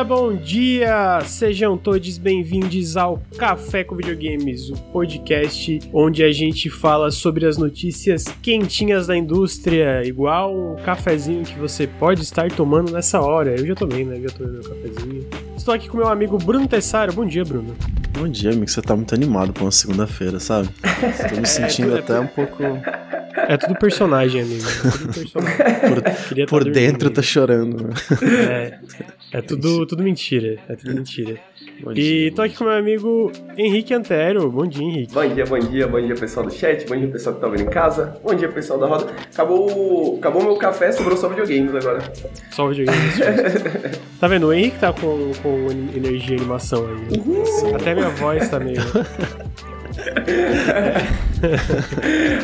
dia, bom dia! Sejam todos bem-vindos ao Café com Videogames, o podcast onde a gente fala sobre as notícias quentinhas da indústria, igual um cafezinho que você pode estar tomando nessa hora. Eu já tomei, né? Já tomei meu cafezinho. Estou aqui com meu amigo Bruno Tessaro. Bom dia, Bruno. Bom dia, amigo. Você tá muito animado pra uma segunda-feira, sabe? Estou me sentindo é, até um pouco. É tudo personagem, amigo. É tudo personagem. Por, por tá dentro tá chorando. É. É tudo, tudo mentira. É tudo mentira. Bom e dia, tô aqui com meu amigo Henrique Antero. Bom dia, Henrique. Bom dia, bom dia, bom dia, pessoal do chat. Bom dia, pessoal que tá vendo em casa. Bom dia, pessoal da roda. Acabou, acabou meu café, sobrou só videogames agora. Só videogames. tá vendo? O Henrique tá com, com energia e animação aí. Uhum. Até minha voz tá meio.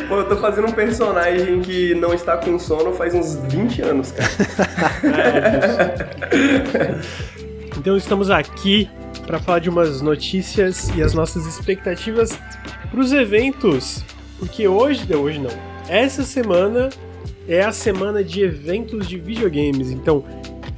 Pô, eu tô fazendo um personagem que não está com sono faz uns 20 anos, cara. Então estamos aqui para falar de umas notícias e as nossas expectativas para os eventos, porque hoje, hoje não, essa semana é a semana de eventos de videogames. Então,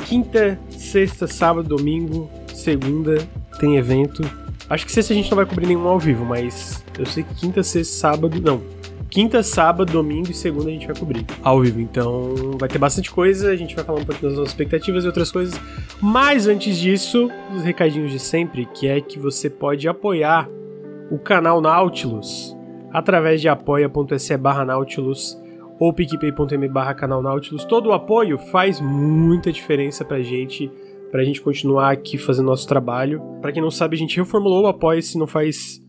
quinta, sexta, sábado, domingo, segunda tem evento Acho que sexta a gente não vai cobrir nenhum ao vivo, mas eu sei que quinta, sexta, sábado. Não. Quinta, sábado, domingo e segunda a gente vai cobrir ao vivo. Então vai ter bastante coisa, a gente vai falar um pouquinho das nossas expectativas e outras coisas. Mas antes disso, os recadinhos de sempre, que é que você pode apoiar o canal Nautilus através de apoia.se barra Nautilus ou picpay.me barra canal Nautilus. Todo o apoio faz muita diferença pra gente pra gente continuar aqui fazendo nosso trabalho. Para quem não sabe, a gente reformulou o Apoia-se não faz.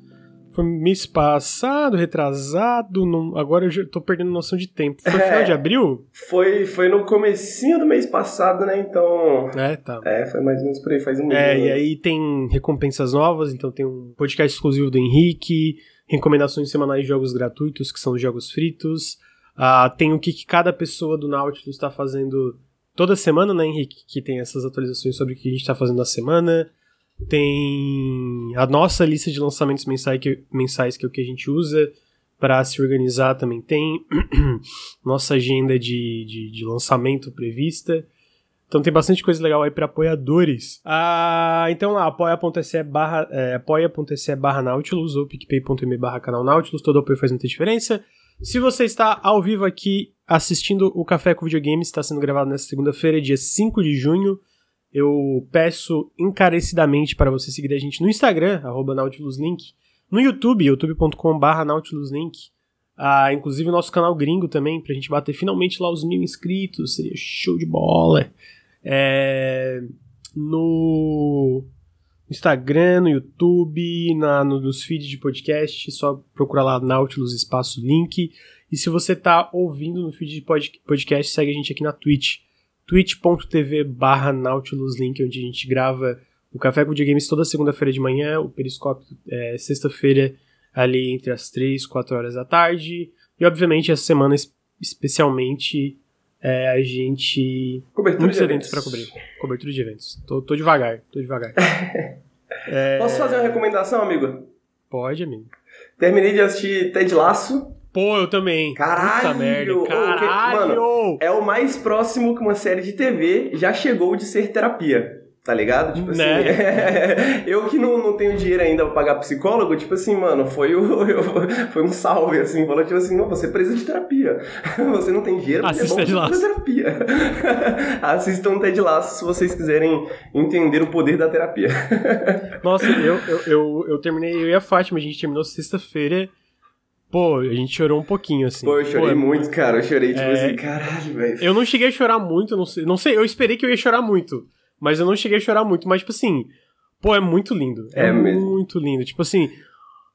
Foi mês passado, retrasado, não... agora eu já tô perdendo noção de tempo. Foi é, final de abril? Foi, foi no comecinho do mês passado, né? Então. É, tá. É, foi mais ou menos por aí, faz um mês. É, né? e aí tem recompensas novas, então tem um podcast exclusivo do Henrique, recomendações semanais de jogos gratuitos, que são os jogos fritos. Uh, tem o que, que cada pessoa do Nautilus está fazendo toda semana, né, Henrique, que tem essas atualizações sobre o que a gente está fazendo na semana. Tem a nossa lista de lançamentos mensais que, mensais, que é o que a gente usa para se organizar também tem. nossa agenda de, de, de, lançamento prevista. Então tem bastante coisa legal aí para apoiadores. Ah, então lá, apoia.se barra, é, apoia barra Nautilus ou picpay.me barra canal Nautilus. Todo apoio faz muita diferença. Se você está ao vivo aqui assistindo o Café com Videogames, está sendo gravado nesta segunda-feira, dia 5 de junho. Eu peço encarecidamente para você seguir a gente no Instagram, NautilusLink, no YouTube, youtube.com.br NautilusLink, ah, inclusive o nosso canal gringo também, para a gente bater finalmente lá os mil inscritos, seria show de bola. É, no Instagram, no YouTube, na, no, nos feeds de podcast, só procurar lá Nautilus Espaço Link. E se você tá ouvindo no feed de podcast, segue a gente aqui na Twitch, twitch.tv barra NautilusLink, onde a gente grava o Café com Videogames toda segunda-feira de manhã, o Periscópio é, sexta-feira ali entre as 3 e 4 horas da tarde. E obviamente essa semana especialmente é, a gente. Cobertura muitos de eventos, eventos para cobrir. Cobertura de eventos. Tô, tô devagar, tô devagar. é... Posso fazer uma recomendação, amigo? Pode, amigo. Terminei de assistir Ted Laço. Pô, eu também. Caralho! Puta merda, caralho! Mano, é o mais próximo que uma série de TV já chegou de ser terapia. Tá ligado? Tipo assim, né? eu que não, não tenho dinheiro ainda pra pagar psicólogo, tipo assim, mano, foi, o, eu, foi um salve, assim, falou tipo assim, não, você precisa de terapia. Você não tem dinheiro, Assista é bom Laço. terapia. Assistam Ted Laço se vocês quiserem entender o poder da terapia. Nossa, eu, eu, eu, eu terminei, eu e a Fátima, a gente terminou sexta-feira Pô, a gente chorou um pouquinho, assim. Pô, eu chorei Pô, é muito, cara. Eu chorei, tipo é... assim, caralho, velho. Eu não cheguei a chorar muito, não sei. Não sei, eu esperei que eu ia chorar muito. Mas eu não cheguei a chorar muito. Mas, tipo assim, pô, é muito lindo. É, é muito lindo. Tipo assim,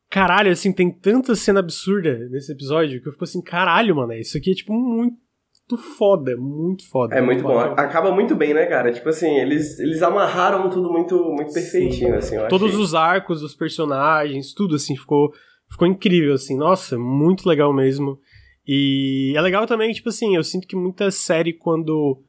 caralho, assim, tem tanta cena absurda nesse episódio que eu fico assim, caralho, mano, isso aqui é, tipo, muito foda, muito foda. É muito bom. Acaba muito bem, né, cara? Tipo assim, eles, eles amarraram tudo muito, muito perfeitinho, Sim. assim. Todos achei. os arcos dos personagens, tudo, assim, ficou, ficou incrível, assim. Nossa, muito legal mesmo. E é legal também, tipo assim, eu sinto que muita série, quando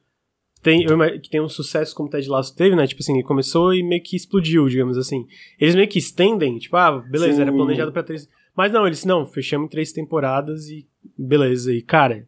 tem, que tem um sucesso como Ted Lasso teve, né? Tipo assim, começou e meio que explodiu, digamos assim. Eles meio que estendem, tipo, ah, beleza, Sim. era planejado para três. Mas não, eles não, fechamos em três temporadas e beleza. E, cara,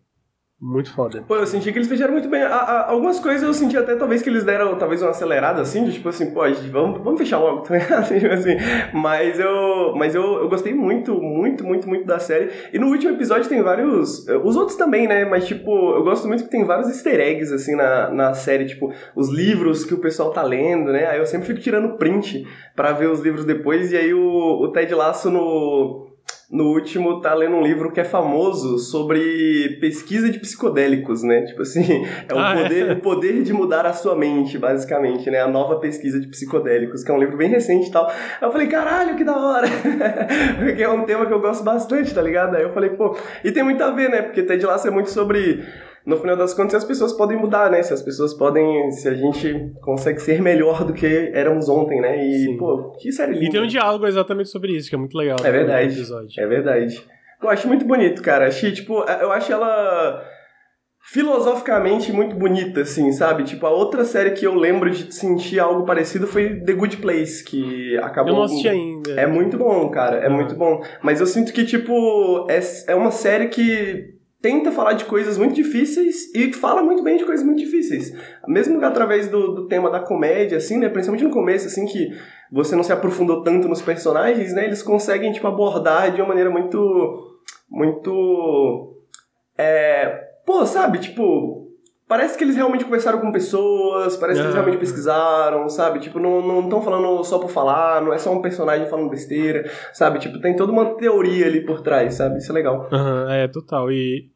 Muito foda. Pô, eu senti que eles fecharam muito bem. A, a, algumas coisas eu senti até talvez que eles deram talvez uma acelerada assim, de tipo assim, pô, vamos, vamos fechar logo, tá tipo assim. Mas eu. Mas eu, eu gostei muito, muito, muito, muito da série. E no último episódio tem vários. Os outros também, né? Mas, tipo, eu gosto muito que tem vários easter eggs, assim, na, na série, tipo, os livros que o pessoal tá lendo, né? Aí eu sempre fico tirando print para ver os livros depois, e aí o, o Ted Lasso no no último tá lendo um livro que é famoso sobre pesquisa de psicodélicos, né? Tipo assim, é o, ah, é? poder, é? o poder de mudar a sua mente, basicamente, né? A nova pesquisa de psicodélicos, que é um livro bem recente e tal. Aí eu falei, caralho, que da hora! Porque é um tema que eu gosto bastante, tá ligado? Aí eu falei, pô, e tem muito a ver, né? Porque Ted Lasso é muito sobre no final das contas, as pessoas podem mudar, né? Se as pessoas podem. Se a gente consegue ser melhor do que éramos ontem, né? E, Sim. pô, que série linda. E tem um diálogo exatamente sobre isso, que é muito legal. É verdade. É verdade. Eu acho muito bonito, cara. Achei, tipo, eu acho ela filosoficamente muito bonita, assim, sabe? Tipo, a outra série que eu lembro de sentir algo parecido foi The Good Place, que acabou... Eu não assisti ainda. É muito bom, cara, é ah. muito bom. Mas eu sinto que, tipo, é, é uma série que tenta falar de coisas muito difíceis e fala muito bem de coisas muito difíceis. Mesmo através do, do tema da comédia, assim, né? Principalmente no começo, assim, que você não se aprofundou tanto nos personagens, né? Eles conseguem, tipo, abordar de uma maneira muito... Muito... É... Pô, sabe? Tipo... Parece que eles realmente conversaram com pessoas, parece que eles realmente pesquisaram, sabe? Tipo, não estão falando só por falar, não é só um personagem falando besteira, sabe? Tipo, tem toda uma teoria ali por trás, sabe? Isso é legal. Uhum, é, total. E.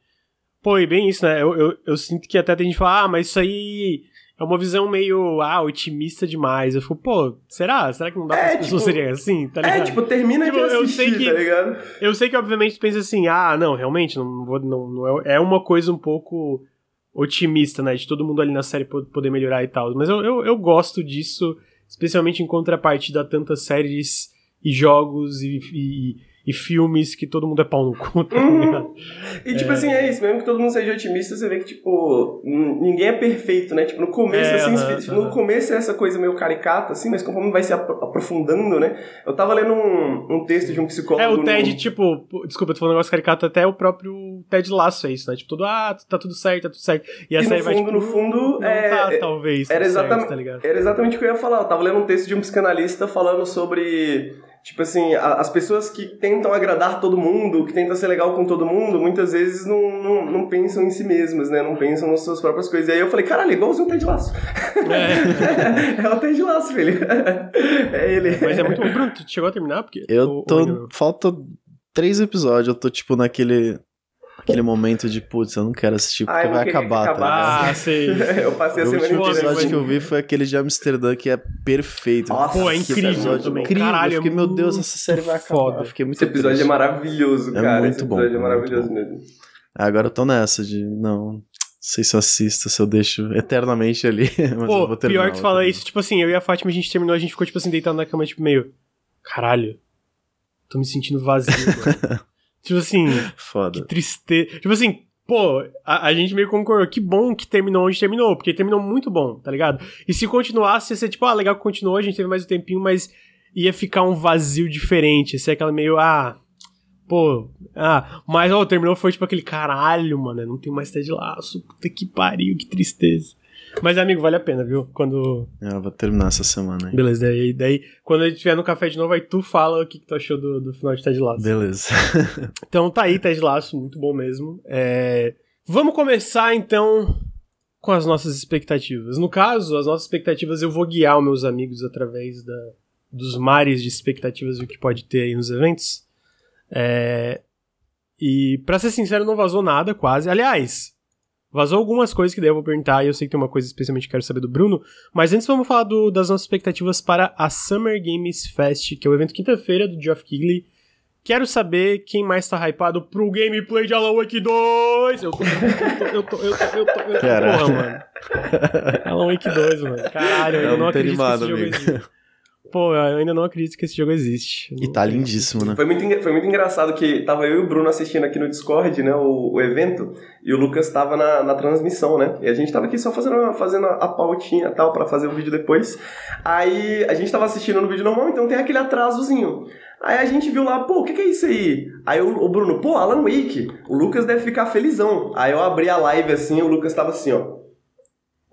Pô, e bem isso, né? Eu, eu, eu sinto que até tem gente que fala, ah, mas isso aí é uma visão meio, ah, otimista demais. Eu fico, pô, será? Será que não dá é, pra as pessoas tipo, serem assim, tá é, ligado? É, tipo, termina tipo, de assistir, eu sei que, tá ligado? Eu sei que, obviamente, tu pensa assim, ah, não, realmente, não, vou, não, não é, é uma coisa um pouco otimista, né? De todo mundo ali na série poder melhorar e tal. Mas eu, eu, eu gosto disso, especialmente em contrapartida a tantas séries e jogos e, e e filmes que todo mundo é pau no cu, tá uhum. E tipo é... assim, é isso, mesmo que todo mundo seja otimista, você vê que, tipo, ninguém é perfeito, né? Tipo, no começo, é, assim, uh -huh, no uh -huh. começo é essa coisa meio caricata, assim, mas conforme vai se aprofundando, né? Eu tava lendo um, um texto de um psicólogo. É, o Ted, no... tipo, desculpa, eu tô falando um negócio caricato, até o próprio Ted Laço é isso, né? Tipo, tudo, ah, tá tudo certo, tá tudo certo. E, a série vai, tipo, no fundo, não é, tá, talvez, era exatamente, certo, tá Era exatamente o que eu ia falar. Eu tava lendo um texto de um psicanalista falando sobre Tipo assim, a, as pessoas que tentam agradar todo mundo, que tentam ser legal com todo mundo, muitas vezes não, não, não pensam em si mesmas, né? Não pensam nas suas próprias coisas. E aí eu falei, caralho, é igualzinho o Ted Laço. É. é o Ted Laço, filho. É ele. Mas é muito bom. Bruno, tu chegou a terminar? Porque, eu tô... Falta três episódios, eu tô tipo naquele Aquele momento de, putz, eu não quero assistir porque vai acabar, acabar. Tá ah, sei. eu passei a semana inteira. O último episódio que eu vi foi aquele de Amsterdã que é perfeito. Nossa, Pô, é incrível também. Incrível. Caralho, eu fiquei, meu Deus, essa série vai acabar. Foda. Eu fiquei muito Esse episódio triste. é maravilhoso, cara. É muito Esse episódio bom, é maravilhoso mesmo. Agora eu tô nessa de, não, não sei se eu assisto, se eu deixo eternamente ali. Mas Pô, eu vou pior que tu fala isso, tipo assim, eu e a Fátima, a gente terminou, a gente ficou, tipo assim, deitado na cama, tipo, meio. Caralho, tô me sentindo vazio, mano. tipo assim. Foda. Que tristeza. Tipo assim, pô, a, a, gente meio concordou. Que bom que terminou onde terminou, porque terminou muito bom, tá ligado? E se continuasse, ia ser tipo, ah, legal que continuou, a gente teve mais um tempinho, mas ia ficar um vazio diferente. Ia ser aquela meio, ah. Pô, ah, mas ó, terminou foi tipo aquele caralho, mano, não tem mais Ted Laço, puta que pariu, que tristeza. Mas, amigo, vale a pena, viu? Quando. É, eu vou terminar essa semana aí. Beleza, daí, daí quando a gente estiver no café de novo, aí tu fala o que, que tu achou do, do final de Ted Lasso. Beleza. então tá aí, Ted Lasso, muito bom mesmo. É... Vamos começar então com as nossas expectativas. No caso, as nossas expectativas eu vou guiar os meus amigos através da, dos mares de expectativas e o que pode ter aí nos eventos. É... E, pra ser sincero, não vazou nada, quase. Aliás, Vazou algumas coisas que daí eu vou perguntar, e eu sei que tem uma coisa especialmente que quero saber do Bruno, mas antes vamos falar do, das nossas expectativas para a Summer Games Fest, que é o evento quinta-feira do Geoff Keighley. Quero saber quem mais tá hypado pro gameplay de Alan Wake 2! Eu tô. Eu tô. Eu tô. Eu tô. Eu tô, eu tô porra, mano. Alan Wake 2, mano. Caralho, eu, eu não acredito animado, que esse jogo. Pô, eu ainda não acredito que esse jogo existe. E tá lindíssimo, né? Foi muito, foi muito engraçado que tava eu e o Bruno assistindo aqui no Discord, né, o, o evento, e o Lucas tava na, na transmissão, né? E a gente tava aqui só fazendo, fazendo a pautinha e tal, pra fazer o vídeo depois. Aí a gente tava assistindo no vídeo normal, então tem aquele atrasozinho. Aí a gente viu lá, pô, o que, que é isso aí? Aí o, o, Bruno, pô, Alan Wake, o Lucas deve ficar felizão. Aí eu abri a live assim, o Lucas tava assim, ó.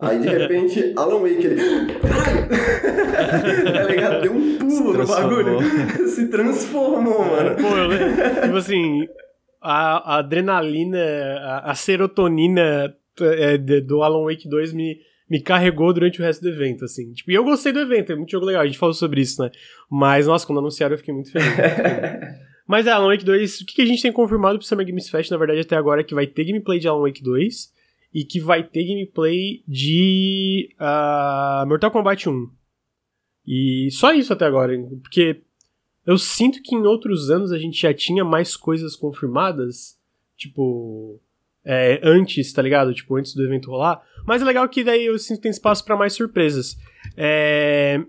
Aí de repente, Alan Wake, ele. Tá ligado? Deu um pulo no bagulho. Se transformou, mano. Pô, eu, tipo assim, a, a adrenalina, a, a serotonina é, do Alan Wake 2 me me carregou durante o resto do evento, assim. Tipo, e eu gostei do evento, é muito jogo legal, a gente falou sobre isso, né? Mas, nossa, quando anunciaram eu fiquei muito feliz. Mas é, Alan Wake 2, o que a gente tem confirmado pro Summer Games Fest, na verdade, até agora, é que vai ter gameplay de Alan Wake 2 e que vai ter gameplay de uh, Mortal Kombat 1. E só isso até agora, porque eu sinto que em outros anos a gente já tinha mais coisas confirmadas, tipo, é, antes, tá ligado? Tipo, antes do evento rolar. Mas é legal que daí eu sinto que tem espaço para mais surpresas. É,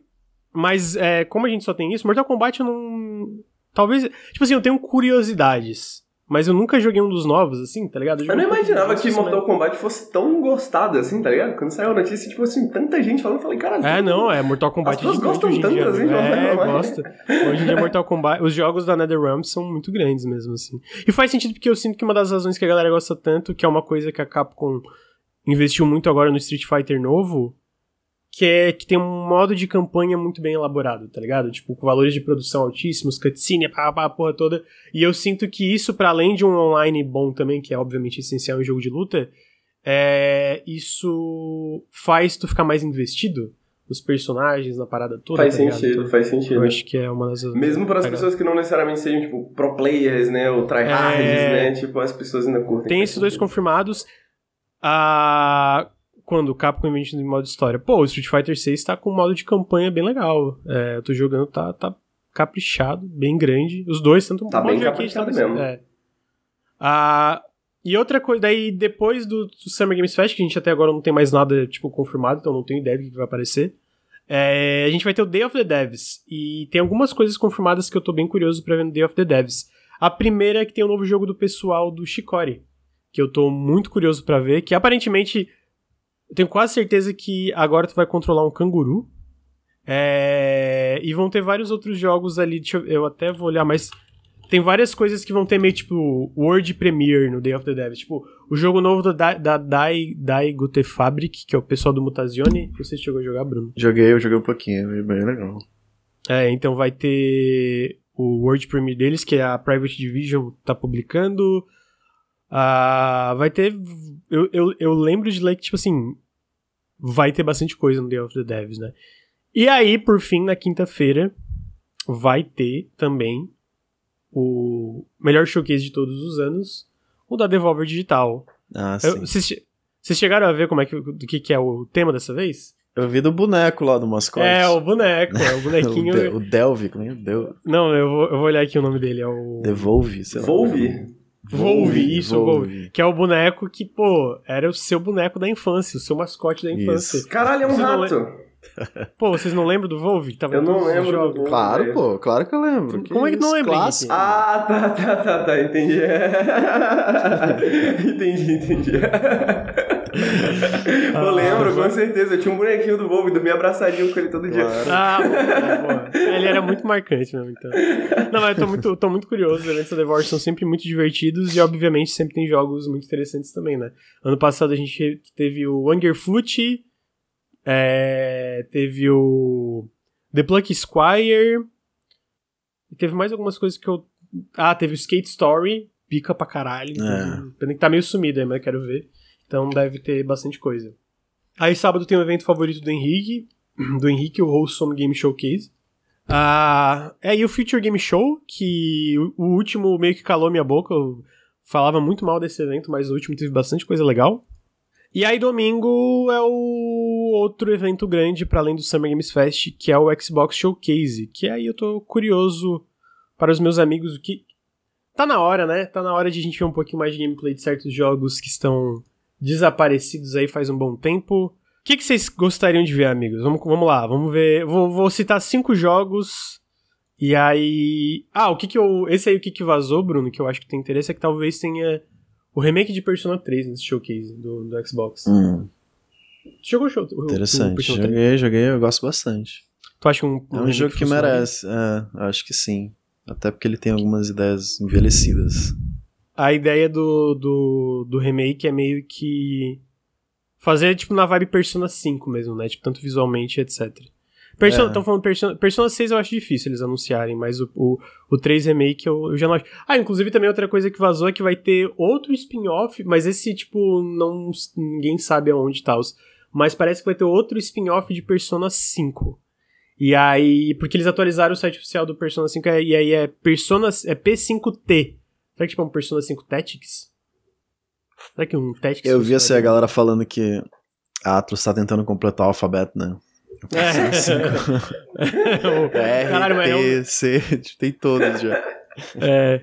mas é, como a gente só tem isso, Mortal Kombat eu não. Talvez. Tipo assim, eu tenho curiosidades. Mas eu nunca joguei um dos novos, assim, tá ligado? Eu, eu não imaginava que Mortal Kombat fosse tão gostado, assim, tá ligado? Quando saiu a notícia, tipo assim, tanta gente falando, eu falei, cara... É, não, é Mortal Kombat... As pessoas gostam tanto, dia, assim, É, gosta. Hoje em dia, Mortal Kombat... Os jogos da NetherRealm são muito grandes mesmo, assim. E faz sentido porque eu sinto que uma das razões que a galera gosta tanto, que é uma coisa que a Capcom investiu muito agora no Street Fighter novo, que é que tem um modo de campanha muito bem elaborado, tá ligado? Tipo, com valores de produção altíssimos, cutscene, pá, pá, a porra toda. E eu sinto que isso, para além de um online bom também, que é obviamente essencial em jogo de luta, é, isso faz tu ficar mais investido nos personagens, na parada toda. Faz tá sentido, então, faz sentido. Eu acho que é uma das. Mesmo para as tá pessoas que não necessariamente sejam, tipo, pro players, né? Ou tryhards, é... né? Tipo, as pessoas ainda curtem. Tem esses dois confirmados. Ah quando o Capcom inventa em modo história. Pô, o Street Fighter 6 tá com um modo de campanha bem legal. É, eu tô jogando, tá, tá caprichado, bem grande. Os dois, tanto tá bem caprichado mesmo. É. Ah, e outra coisa, daí depois do, do, Summer Games Fest, que a gente até agora não tem mais nada, tipo, confirmado, então não tenho ideia do que vai aparecer. É, a gente vai ter o Day of the Devs. E tem algumas coisas confirmadas que eu tô bem curioso pra ver no Day of the Devs. A primeira é que tem um novo jogo do pessoal do Shikori. Que eu tô muito curioso para ver, que aparentemente eu tenho quase certeza que agora tu vai controlar um canguru. É... E vão ter vários outros jogos ali. Eu, eu, até vou olhar, mas tem várias coisas que vão ter meio tipo World Premiere no Day of the Devs. Tipo, o jogo novo da, da Dai, Dai Gute Fabric, que é o pessoal do Mutazione. Você chegou a jogar, Bruno? Joguei, eu joguei um pouquinho, é bem legal. É, então vai ter o World Premiere deles, que é a Private Division tá publicando. Uh, vai ter. Eu, eu, eu lembro de ler que, tipo assim, vai ter bastante coisa no Day of the Devs, né? E aí, por fim, na quinta-feira, vai ter também o melhor showcase de todos os anos, o da Devolver Digital. Ah, sim. Vocês chegaram a ver como é que, do que, que é o tema dessa vez? Eu vi do boneco lá do mascote. É, o boneco, é o bonequinho. o, de, o Delve, como é? Del... Não, eu vou, eu vou olhar aqui o nome dele, é o. Devolve, sei lá. Volve? Volve, isso, Volve. Volve. Que é o boneco que, pô, era o seu boneco da infância, o seu mascote da infância. Isso. Caralho, é um rato. Pô, vocês não lembram do Volve? Tava eu não lembro. Volve, claro, pô, claro que eu lembro. Como é que não lembra? Ah, tá, tá, tá, tá, entendi. entendi, entendi. Ah, eu lembro, com certeza. Eu tinha um bonequinho do Volvo e dormia abraçadinho com ele todo dia. Claro. Ah, boa, boa. Ele era muito marcante mesmo, então. Não, mas eu tô muito, tô muito curioso. Os eventos da Devour são sempre muito divertidos e, obviamente, sempre tem jogos muito interessantes também, né? Ano passado a gente teve o Angerfoot, é, teve o The Pluck Squire, e teve mais algumas coisas que eu. Ah, teve o Skate Story, pica pra caralho. É. Pena que tá meio sumido aí, mas eu quero ver. Então deve ter bastante coisa. Aí sábado tem o evento favorito do Henrique, do Henrique, o Wholesome Game Showcase. Ah, é, e o Future Game Show, que o, o, último meio que calou minha boca, eu falava muito mal desse evento, mas o último teve bastante coisa legal. E aí domingo é o outro evento grande para além do Summer Games Fest, que é o Xbox Showcase, que aí eu tô curioso para os meus amigos o que tá na hora, né? Tá na hora de a gente ver um pouquinho mais de gameplay de certos jogos que estão desaparecidos aí faz um bom tempo. O que, que vocês gostariam de ver, amigos? Vamos, vamos lá, vamos ver. Vou, vou citar cinco jogos. E aí. Ah, o que que eu. Esse aí, o que que vazou, Bruno, que eu acho que tem interesse, é que talvez tenha o remake de Persona 3 nesse showcase do, do Xbox. Hum. Jogou show? Interessante. Joguei, joguei, eu gosto bastante. Tu acha um. um é um jogo que, que merece. É, acho que sim. Até porque ele tem algumas ideias envelhecidas. A ideia do, do, do remake é meio que fazer, tipo, na vibe Persona 5 mesmo, né? Tipo, tanto visualmente, etc. Persona, estão é. falando Persona, Persona 6 eu acho difícil eles anunciarem, mas o, o, o 3 Remake eu, eu, já não acho. Ah, inclusive também outra coisa que vazou é que vai ter outro spin-off, mas esse, tipo, não ninguém sabe aonde tá. Os, mas parece que vai ter outro spin-off de Persona 5. E aí, porque eles atualizaram o site oficial do Persona 5 é, e aí é Persona é P5T. Será que tipo é um Persona 5 Tactics? Será que um Tactics? Eu vi assim a galera falando que a Atlas tá tentando completar o alfabeto, né? É. é. Caralho, mas é C, tem todos já. É.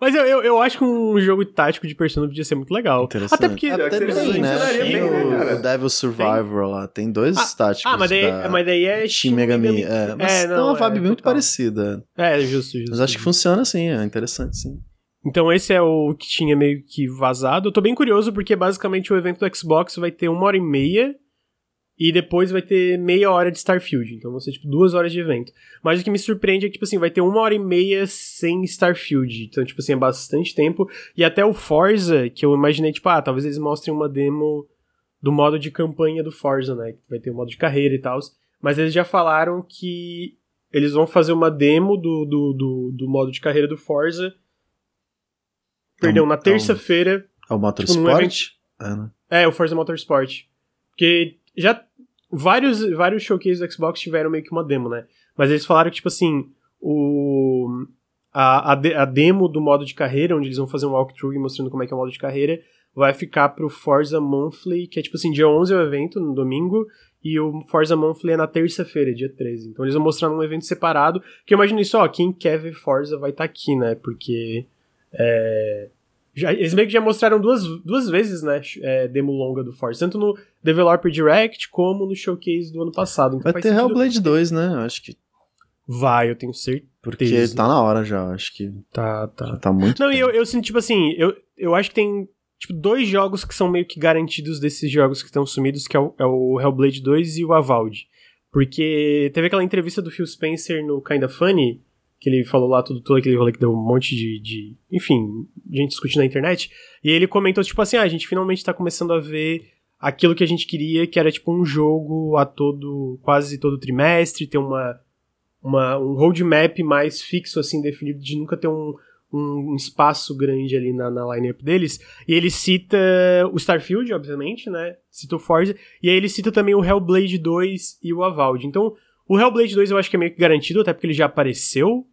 Mas eu, eu, eu, acho que um jogo tático de Persona podia ser muito legal. Até porque. Até tem, né? Tem o, o Devil Survivor tem. lá. Tem dois ah, táticos. Ah, mas daí, da... mas daí é Shin Megami. É, mas é, não, tem uma vibe é, muito total. parecida. É, justo, justo. Mas acho que funciona assim, é interessante sim. Então esse é o que tinha meio que vazado. Eu tô bem curioso porque basicamente o evento do Xbox vai ter uma hora e meia e depois vai ter meia hora de Starfield. Então vão ser, tipo, duas horas de evento. Mas o que me surpreende é que, tipo assim, vai ter uma hora e meia sem Starfield. Então, tipo assim, é bastante tempo. E até o Forza, que eu imaginei, tipo, ah, talvez eles mostrem uma demo do modo de campanha do Forza, né? Que vai ter o modo de carreira e tal. Mas eles já falaram que eles vão fazer uma demo do, do, do, do modo de carreira do Forza. Perdão, na terça-feira. É o Motorsport? Tipo, é, né? é, o Forza Motorsport. Porque já vários, vários showcases do Xbox tiveram meio que uma demo, né? Mas eles falaram que, tipo assim, o, a, a, de, a, demo do modo de carreira, onde eles vão fazer um walkthrough mostrando como é que é o modo de carreira, vai ficar pro Forza Monthly, que é tipo assim, dia 11 é o evento, no domingo, e o Forza Monthly é na terça-feira, dia 13. Então eles vão mostrar num evento separado, que eu imagino isso, ó, quem quer ver Forza vai estar tá aqui, né? Porque é, já, eles meio que já mostraram duas, duas vezes, né, é, demo longa do Forza, tanto no Developer Direct como no showcase do ano passado. Então Vai ter Hellblade 2, né? Eu acho que. Vai, eu tenho certeza. Porque tá na hora já, acho que. Tá, tá. tá muito. Não, e eu, eu sinto, tipo assim, eu, eu acho que tem tipo, dois jogos que são meio que garantidos desses jogos que estão sumidos, que é o, é o Hellblade 2 e o Avald. Porque teve aquela entrevista do Phil Spencer no Kinda Funny, que ele falou lá tudo, todo aquele rolê que deu um monte de, de, enfim, gente discutindo na internet, e ele comentou, tipo assim, ah, a gente finalmente tá começando a ver aquilo que a gente queria, que era tipo um jogo a todo, quase todo trimestre, ter uma, uma um roadmap mais fixo, assim, definido, de nunca ter um, um espaço grande ali na, na lineup deles. E ele cita o Starfield, obviamente, né? Cita o Forza. E aí ele cita também o Hellblade 2 e o Avald. Então, o Hellblade 2 eu acho que é meio que garantido, até porque ele já apareceu.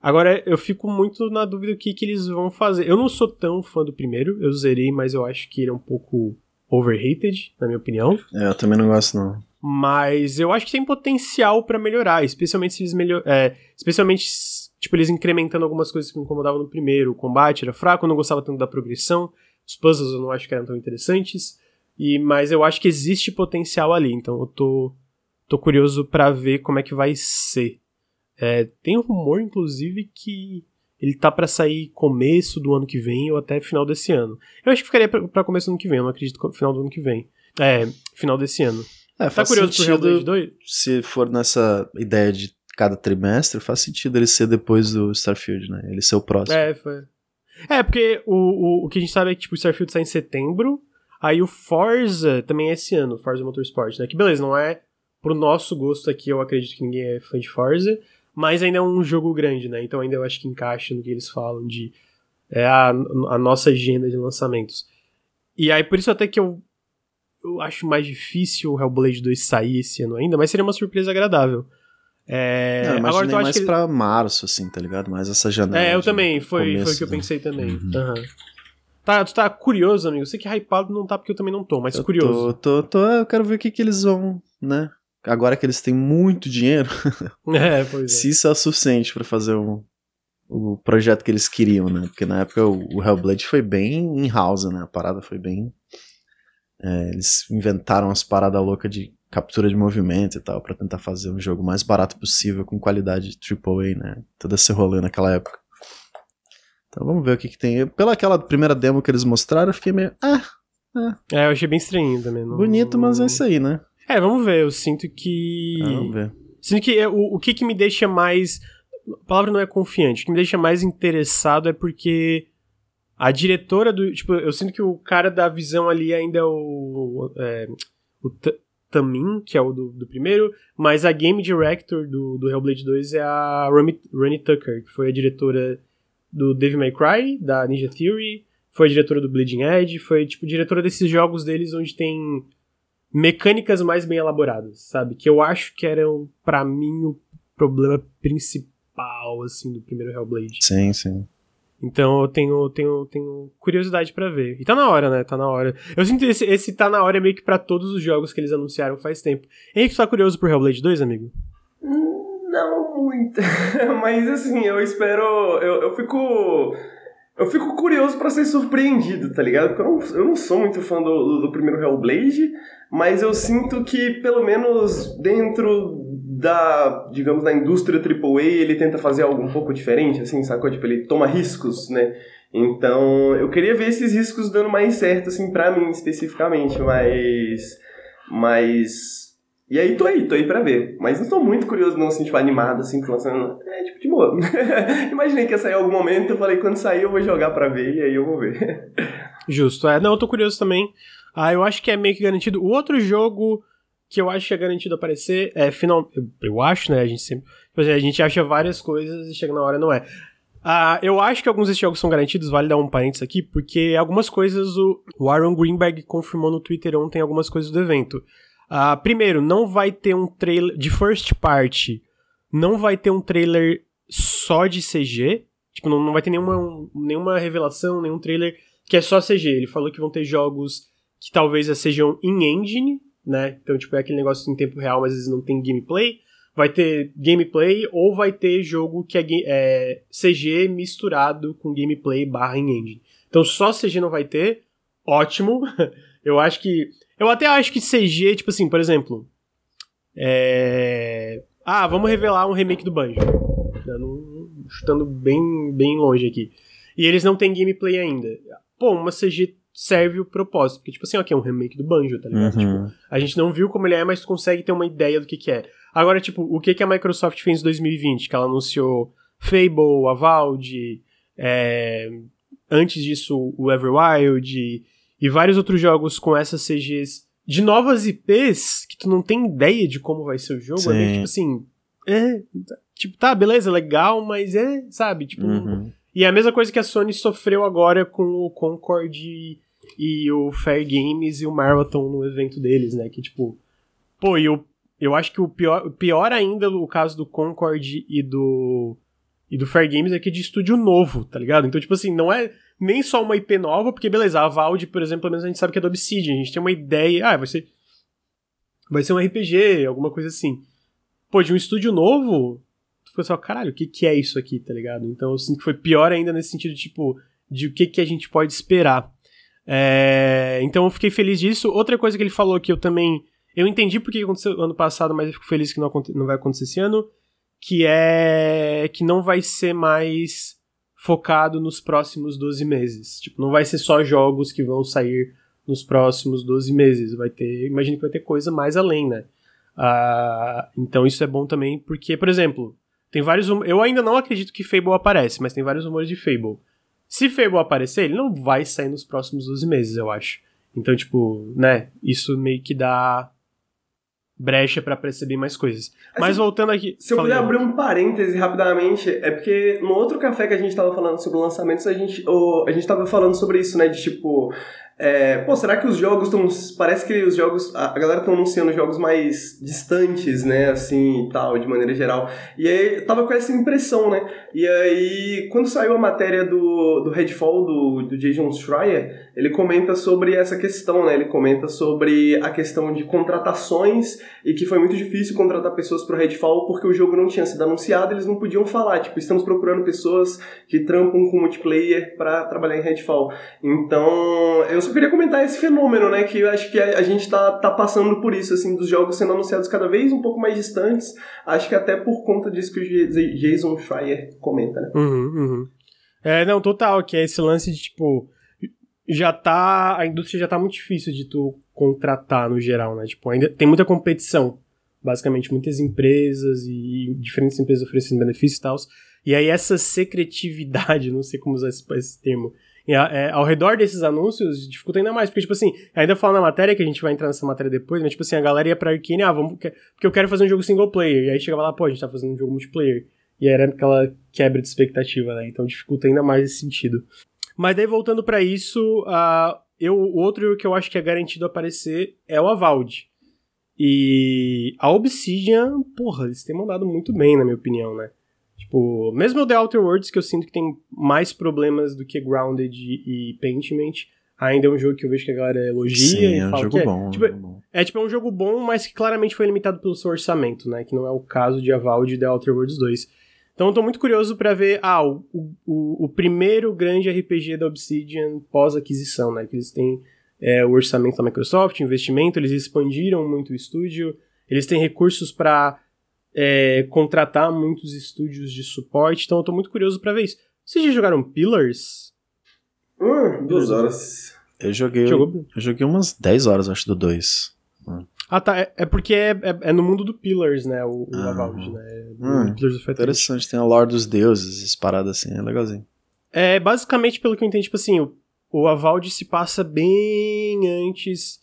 Agora, eu fico muito na dúvida do que, que eles vão fazer. Eu não sou tão fã do primeiro, eu zerei, mas eu acho que ele é um pouco overrated, na minha opinião. É, eu também não gosto, não. Mas eu acho que tem potencial para melhorar, especialmente se eles melhor, é, especialmente tipo eles incrementando algumas coisas que me incomodavam no primeiro. O combate era fraco, eu não gostava tanto da progressão. Os puzzles eu não acho que eram tão interessantes. E mas eu acho que existe potencial ali, então eu tô tô curioso para ver como é que vai ser. É, tem um rumor, inclusive, que ele tá para sair começo do ano que vem ou até final desse ano. Eu acho que ficaria para começo do ano que vem, eu não acredito que final do ano que vem. É, final desse ano. É, tá curioso sentido, pro Hellblade 2? Se for nessa ideia de cada trimestre, faz sentido ele ser depois do Starfield, né? Ele ser o próximo. É, foi. É, porque o, o, o que a gente sabe é que tipo, o Starfield sai em setembro, aí o Forza também é esse ano, Forza Motorsport, né? Que beleza, não é pro nosso gosto aqui, eu acredito que ninguém é fã de Forza, mas ainda é um jogo grande, né? Então ainda eu acho que encaixa no que eles falam de é a, a nossa agenda de lançamentos. E aí por isso até que eu, eu acho mais difícil o Hellblade 2 sair esse ano ainda, mas seria uma surpresa agradável. É, Não, agora acha mais que... pra março, assim, tá ligado? Mais essa janela. É, eu também, foi, começo, foi o que eu pensei também. Uhum. Uhum. Tá, tu tá curioso, amigo? Eu sei que hypado não tá porque eu também não tô, mas eu curioso. Tô, tô, tô, eu quero ver o que, que eles vão, né? Agora que eles têm muito dinheiro, é, é. se isso é o suficiente para fazer o, o projeto que eles queriam, né? Porque na época o, o Hellblade foi bem in-house, né? A parada foi bem. É, eles inventaram as paradas loucas de captura de movimento e tal, para tentar fazer um jogo mais barato possível, com qualidade AAA, né? Toda esse rolê naquela época. Então vamos ver o que, que tem. Pela aquela primeira demo que eles mostraram, eu fiquei meio. Ah, ah. É, eu achei bem estranho também. Não... Bonito, mas é isso aí, né? É, vamos ver. Eu sinto que. Ah, vamos ver. Sinto que é, o, o que, que me deixa mais. A palavra não é confiante. O que me deixa mais interessado é porque a diretora do. Tipo, eu sinto que o cara da visão ali ainda é o. É, o Tamin, que é o do, do, primeiro, mas a game director do, do Hellblade 2 é a Rani Tucker, que foi a diretora do Devil May Cry, da Ninja Theory, foi a diretora do Bleeding Edge, foi, tipo, diretora desses jogos deles onde tem mecânicas mais bem elaboradas, sabe? Que eu acho que eram, para mim, o problema principal, assim, do primeiro Hellblade. Sim, sim. Então eu tenho, tenho, tenho curiosidade para ver. E tá na hora, né? Tá na hora. Eu sinto esse, esse tá na hora meio que para todos os jogos que eles anunciaram faz tempo. Henrique, tá curioso por Hellblade 2, amigo? Não muito. Mas assim, eu espero. Eu, eu fico. Eu fico curioso para ser surpreendido, tá ligado? Porque eu não, eu não sou muito fã do, do primeiro Hellblade, mas eu sinto que, pelo menos dentro da, digamos, da indústria AAA, ele tenta fazer algo um pouco diferente, assim, sacou? Tipo, ele toma riscos, né? Então, eu queria ver esses riscos dando mais certo, assim, pra mim, especificamente, mas... Mas... E aí, tô aí, tô aí pra ver. Mas não tô muito curioso, não, assim, tipo, animado, assim, lançando... É, tipo, de boa. Imaginei que ia sair algum momento, eu falei, quando sair eu vou jogar pra ver, e aí eu vou ver. Justo, é. Não, eu tô curioso também. Ah, eu acho que é meio que garantido. O outro jogo que eu acho que é garantido aparecer é final. Eu, eu acho, né? A gente sempre. Tipo assim, a gente acha várias coisas e chega na hora não é. Uh, eu acho que alguns desses jogos são garantidos, vale dar um parênteses aqui, porque algumas coisas o, o Aaron Greenberg confirmou no Twitter ontem algumas coisas do evento. Uh, primeiro, não vai ter um trailer de first party, não vai ter um trailer só de CG, tipo, não, não vai ter nenhuma, nenhuma revelação, nenhum trailer que é só CG. Ele falou que vão ter jogos que talvez sejam in-engine, né? Então, tipo, é aquele negócio em tempo real, mas às vezes não tem gameplay. Vai ter gameplay ou vai ter jogo que é, é CG misturado com gameplay barra em engine. Então, só CG não vai ter. Ótimo. eu acho que. Eu até acho que CG, tipo assim, por exemplo. É... Ah, vamos revelar um remake do Banjo. Chutando bem, bem longe aqui. E eles não têm gameplay ainda. Pô, uma CG serve o propósito. Porque, tipo assim, ok, é um remake do Banjo, tá ligado? Uhum. Tipo, a gente não viu como ele é, mas tu consegue ter uma ideia do que que é. Agora, tipo, o que que a Microsoft fez em 2020? Que ela anunciou Fable, Avald, é, antes disso o Everwild e, e vários outros jogos com essas CGs de novas IPs que tu não tem ideia de como vai ser o jogo. Sim. É meio, tipo assim, é, tipo, tá, beleza, legal, mas é, sabe, tipo... Uhum. E é a mesma coisa que a Sony sofreu agora com o Concord e o Fair Games e o Marathon no evento deles, né? Que tipo, pô, e eu, eu acho que o pior, pior ainda o caso do Concord e do e do Fair Games é que é de estúdio novo, tá ligado? Então, tipo assim, não é nem só uma IP nova, porque beleza, a Valve, por exemplo, pelo menos a gente sabe que é do Obsidian, a gente tem uma ideia, ah, vai ser vai ser um RPG, alguma coisa assim. Pô, de um estúdio novo, tu fica só, caralho, o que que é isso aqui, tá ligado? Então eu sinto que foi pior ainda nesse sentido, tipo, de o que que a gente pode esperar. É, então eu fiquei feliz disso. Outra coisa que ele falou que eu também. Eu entendi porque aconteceu ano passado, mas eu fico feliz que não, não vai acontecer esse ano. Que é que não vai ser mais focado nos próximos 12 meses. Tipo, não vai ser só jogos que vão sair nos próximos 12 meses. Vai ter. Imagino que vai ter coisa mais além, né? Uh, então isso é bom também, porque, por exemplo, tem vários. Eu ainda não acredito que Fable aparece, mas tem vários rumores de Fable. Se Fable aparecer, ele não vai sair nos próximos 12 meses, eu acho. Então, tipo, né, isso meio que dá brecha para perceber mais coisas. Assim, Mas voltando aqui. Se eu puder abrir um parêntese rapidamente, é porque no outro café que a gente tava falando sobre lançamentos, a gente, a gente tava falando sobre isso, né? De tipo, é, pô, será que os jogos estão. Parece que os jogos. A galera tá anunciando jogos mais distantes, né? Assim e tal, de maneira geral. E aí tava com essa impressão, né? E aí, quando saiu a matéria do, do Redfall, do, do Jason Schreier, ele comenta sobre essa questão, né? Ele comenta sobre a questão de contratações e que foi muito difícil contratar pessoas pro Redfall porque o jogo não tinha sido anunciado, eles não podiam falar. Tipo, estamos procurando pessoas que trampam com multiplayer para trabalhar em Redfall. Então, eu só queria comentar esse fenômeno, né? Que eu acho que a, a gente tá, tá passando por isso, assim, dos jogos sendo anunciados cada vez um pouco mais distantes. Acho que até por conta disso que o Jason Schreier comenta, né? Uhum, uhum. É, não, total, que é esse lance de, tipo, já tá. A indústria já tá muito difícil de tu contratar no geral, né? Tipo, ainda tem muita competição basicamente muitas empresas e diferentes empresas oferecendo benefícios e tal. E aí essa secretividade, não sei como usar esse, esse termo, é, é, ao redor desses anúncios dificulta ainda mais, porque, tipo assim, ainda fala na matéria, que a gente vai entrar nessa matéria depois, mas, tipo assim, a galera ia pra Arkane, ah, vamos, porque eu quero fazer um jogo single player, e aí chegava lá, pô, a gente tá fazendo um jogo multiplayer, e era aquela quebra de expectativa, né, então dificulta ainda mais esse sentido. Mas daí, voltando para isso, uh, eu, o outro que eu acho que é garantido aparecer é o Avald. E a Obsidian, porra, eles têm mandado muito bem, na minha opinião, né? Tipo, mesmo o The Outer Worlds, que eu sinto que tem mais problemas do que Grounded e, e Pentiment, ainda é um jogo que eu vejo que a galera elogia Sim, e é um fala jogo que é, bom, tipo, é, bom. é tipo é um jogo bom, mas que claramente foi limitado pelo seu orçamento, né? Que não é o caso de Avald e The Outer Worlds 2. Então eu tô muito curioso para ver, ah, o, o, o, primeiro grande RPG da Obsidian pós-aquisição, né? Que eles têm é, o orçamento da Microsoft, investimento, eles expandiram muito o estúdio, eles têm recursos para é, contratar muitos estúdios de suporte, então eu tô muito curioso para ver isso. Vocês já jogaram Pillars? Hum, duas horas. Eu joguei. Jogou? Eu joguei umas 10 horas, acho, do 2. Hum. Ah, tá. É, é porque é, é, é, no mundo do Pillars, né? O, o ah, Avald, né? Hum, Pillars of Interessante, tem a Lore dos Deuses, essas paradas assim, é legalzinho. É, basicamente, pelo que eu entendi, tipo assim, o, o Avald se passa bem antes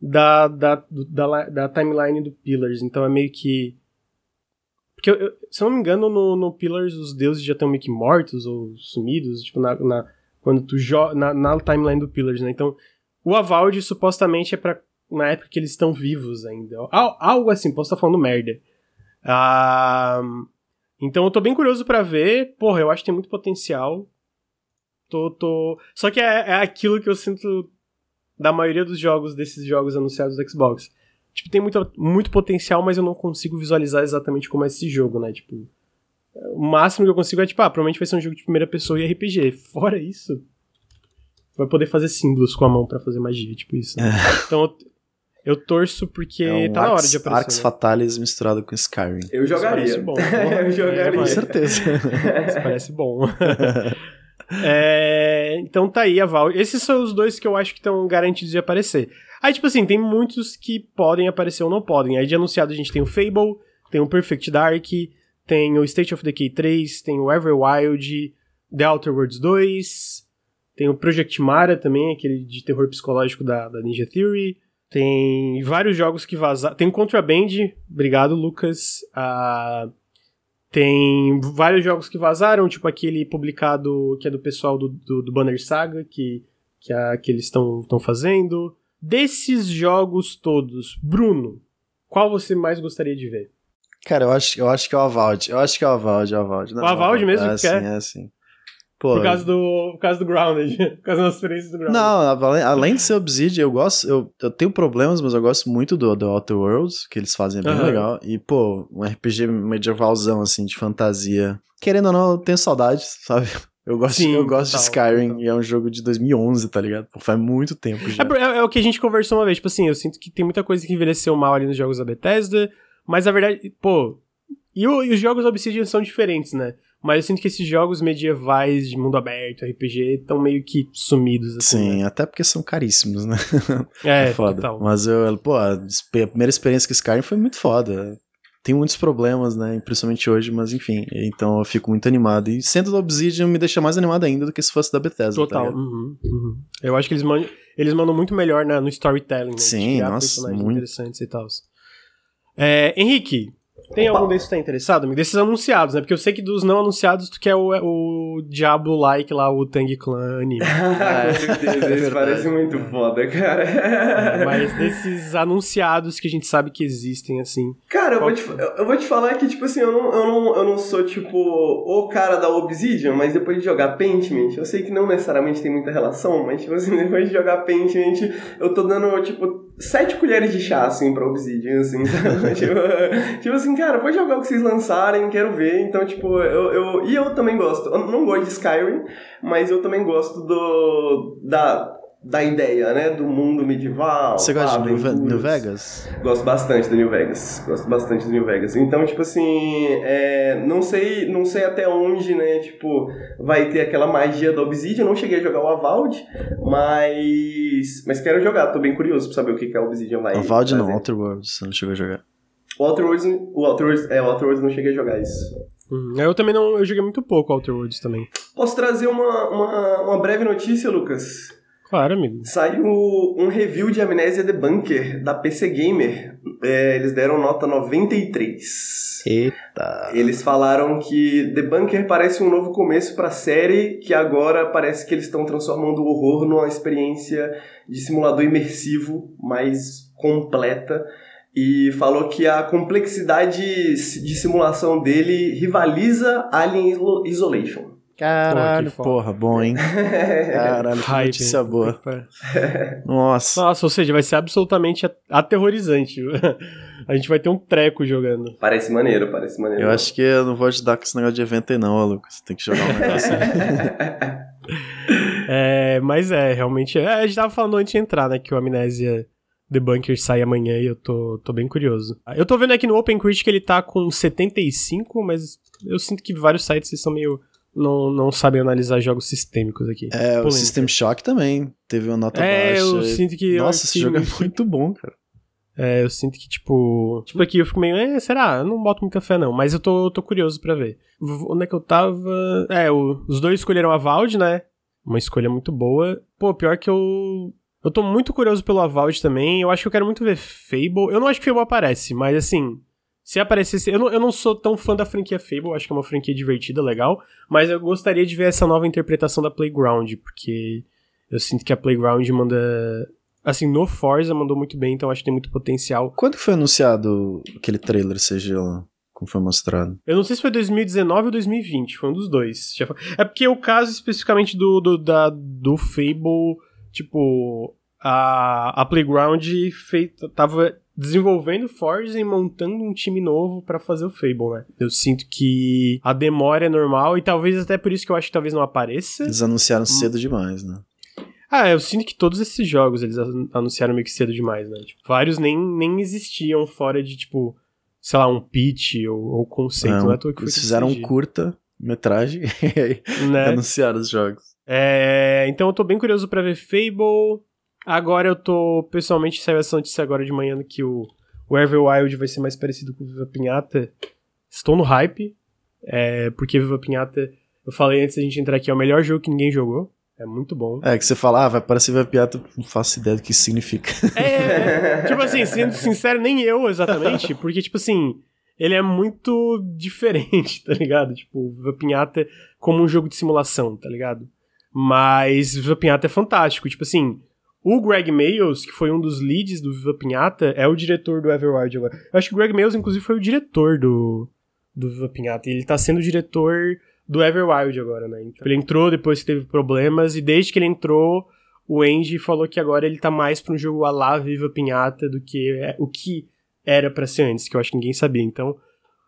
da, da, da, da timeline do Pillars, então é meio que porque, eu, se eu não me engano, no, no Pillars os deuses já estão meio que mortos ou sumidos, tipo, na, na quando tu joga. Na, na, timeline do Pillars, né? Então, o Avald supostamente é pra. Na época que eles estão vivos ainda. Algo assim, posso estar falando merda. Ah, então eu tô bem curioso para ver. Porra, eu acho que tem muito potencial. Tô, tô... Só que é, é aquilo que eu sinto da maioria dos jogos, desses jogos anunciados do Xbox tipo, tem muito, muito potencial, mas eu não consigo visualizar exatamente como é esse jogo, né? Tipo, o máximo que eu consigo é, tipo, ah, provavelmente vai ser um jogo de primeira pessoa e RPG. Fora isso, vai poder fazer símbolos com a mão para fazer magia, tipo isso. Né? É. Então, eu, eu, torço porque é um tá na hora de aparecer. Arx né? Fatalis misturado com Skyrim. Eu jogaria. Isso parece bom. eu jogaria. com certeza. isso parece bom. é, então tá aí a Val. Esses são os dois que eu acho que estão garantidos de aparecer. Aí, tipo assim, tem muitos que podem aparecer ou não podem. Aí de anunciado a gente tem o Fable, tem o Perfect Dark, tem o State of Decay 3, tem o Everwild, The Outer Worlds 2, tem o Project Mara também, aquele de terror psicológico da, da Ninja Theory. Tem vários jogos que vazaram. Tem o Contraband, obrigado, Lucas. Uh, tem vários jogos que vazaram, tipo aquele publicado que é do pessoal do, do, do Banner Saga, que, que, a, que eles estão fazendo. Desses jogos todos, Bruno, qual você mais gostaria de ver? Cara, eu acho, eu acho que é o Avald. Eu acho que é o Avald, é o Avald. Não, o Avald mesmo é que quer? Sim, é assim. Pô, por causa do, por causa do Grounded, por causa das experiências do Grounded. Não, além de ser Obsidian, eu gosto, eu, eu tenho problemas, mas eu gosto muito do, do Outer Worlds, que eles fazem é bem uhum. legal. E, pô, um RPG medievalzão, assim, de fantasia. Querendo ou não, eu tenho saudades, sabe? Eu gosto, Sim, eu gosto total, de Skyrim total. e é um jogo de 2011, tá ligado? Pô, faz muito tempo já. É, é, é, o que a gente conversou uma vez. Tipo assim, eu sinto que tem muita coisa que envelheceu mal ali nos jogos da Bethesda, mas a verdade, pô. E, o, e os jogos Obsidian são diferentes, né? Mas eu sinto que esses jogos medievais de mundo aberto, RPG, estão meio que sumidos. Assim, Sim, né? até porque são caríssimos, né? É, é foda. Total. Mas eu, pô, a primeira experiência com Skyrim foi muito foda tem muitos problemas, né? Principalmente hoje, mas enfim. Então eu fico muito animado. E sendo da Obsidian me deixa mais animado ainda do que se fosse da Bethesda. Tá Total. Tá uhum, uhum. Eu acho que eles mandam, eles mandam muito melhor né, no storytelling. Né? Sim, nossa. Muito interessantes e tal. É, Henrique, tem Opa. algum desses que tá interessado, amigo? Desses anunciados, né? Porque eu sei que dos não anunciados, tu quer o, o Diablo-like lá, o Tang Clan anime. Com certeza, esse parece muito foda, cara. Mas desses anunciados que a gente sabe que existem, assim. Cara, eu vou, te, eu vou te falar que, tipo assim, eu não, eu, não, eu não sou, tipo, o cara da Obsidian, mas depois de jogar Pentiment, eu sei que não necessariamente tem muita relação, mas, tipo assim, depois de jogar Pentiment, eu tô dando, tipo, sete colheres de chá, assim, pra Obsidian, assim, sabe? tipo, tipo assim, cara, pode jogar o que vocês lançarem, quero ver. Então, tipo, eu, eu. E eu também gosto. Eu não gosto de Skyrim, mas eu também gosto do. Da, da ideia, né? Do mundo medieval. Você gosta de New, New, Vegas? Gosto bastante do New Vegas. Gosto bastante do New Vegas. Então, tipo assim, é, não sei não sei até onde, né? Tipo, vai ter aquela magia da Obsidian. Não cheguei a jogar o Avald, mas mas quero jogar. Tô bem curioso pra saber o que, que a Obsidian vai Avald não, Outer Worlds. Você não chegou a jogar. O Outer Worlds, o Outer Worlds, é, o Outer Worlds não cheguei a jogar isso. Uhum. Eu também não, eu joguei muito pouco Outer Worlds também. Posso trazer uma, uma, uma breve notícia, Lucas? Claro, amigo. Saiu um review de Amnésia The Bunker, da PC Gamer. É, eles deram nota 93. Eita. Eles falaram que The Bunker parece um novo começo pra série, que agora parece que eles estão transformando o horror numa experiência de simulador imersivo mais completa. E falou que a complexidade de simulação dele rivaliza Alien Isolation. Caralho, porra, porra, bom, hein? Caralho, que notícia boa. Nossa. Nossa, ou seja, vai ser absolutamente aterrorizante. A gente vai ter um treco jogando. Parece maneiro, parece maneiro. Eu acho que eu não vou ajudar com esse negócio de evento aí não, Lucas. Tem que jogar um negócio é, mas é, realmente... É, a gente tava falando antes de entrar, né, que o Amnésia The Bunker sai amanhã e eu tô, tô bem curioso. Eu tô vendo aqui no Open Critic que ele tá com 75, mas eu sinto que vários sites são meio não, não sabem analisar jogos sistêmicos aqui. É, Polêmica. o System Shock também teve uma nota é, baixa. eu sinto que... Nossa, esse jogo é muito bom, cara. É, eu sinto que, tipo... Tipo, aqui eu fico meio... É, será? Eu não boto muita fé, não. Mas eu tô, tô curioso pra ver. Onde é que eu tava? É, o, os dois escolheram a Valde, né? Uma escolha muito boa. Pô, pior que eu... Eu tô muito curioso pelo Avald também. Eu acho que eu quero muito ver Fable. Eu não acho que Fable aparece, mas assim... Se aparecesse. Eu não, eu não sou tão fã da franquia Fable, acho que é uma franquia divertida, legal. Mas eu gostaria de ver essa nova interpretação da Playground, porque eu sinto que a Playground manda. Assim, no Forza mandou muito bem, então acho que tem muito potencial. Quando foi anunciado aquele trailer CG lá? Como foi mostrado? Eu não sei se foi 2019 ou 2020, foi um dos dois. É porque o caso especificamente do, do, da, do Fable, tipo, a, a Playground feita, tava desenvolvendo Forza e montando um time novo para fazer o Fable, né? Eu sinto que a demora é normal e talvez até por isso que eu acho que talvez não apareça. Eles anunciaram cedo demais, né? Ah, eu sinto que todos esses jogos eles anunciaram meio que cedo demais, né? Tipo, vários nem, nem existiam fora de, tipo, sei lá, um pitch ou, ou conceito. Não, não é eles fizeram um curta metragem e né? anunciaram os jogos. É, então eu tô bem curioso para ver Fable. Agora eu tô. Pessoalmente, saiu essa notícia agora de manhã que o, o Everwild vai ser mais parecido com o Viva Pinhata. Estou no hype. É, porque Viva Pinhata, eu falei antes da gente entrar aqui, é o melhor jogo que ninguém jogou. É muito bom. É, que você fala, ah, vai parecer Viva Pinhata, não faço ideia do que isso significa. É, tipo assim, sendo sincero, nem eu exatamente, porque, tipo assim, ele é muito diferente, tá ligado? Tipo, Viva Pinhata como um jogo de simulação, tá ligado? Mas Viva Pinhata é fantástico, tipo assim, o Greg Mayles, que foi um dos leads do Viva Pinhata, é o diretor do Everwild agora. Eu acho que o Greg Mayles, inclusive, foi o diretor do, do Viva Pinhata. Ele tá sendo o diretor do Everwild agora, né? Então, ele entrou depois que teve problemas, e desde que ele entrou, o Andy falou que agora ele tá mais pra um jogo a lá Viva Pinhata do que é, o que era para ser antes, que eu acho que ninguém sabia. Então,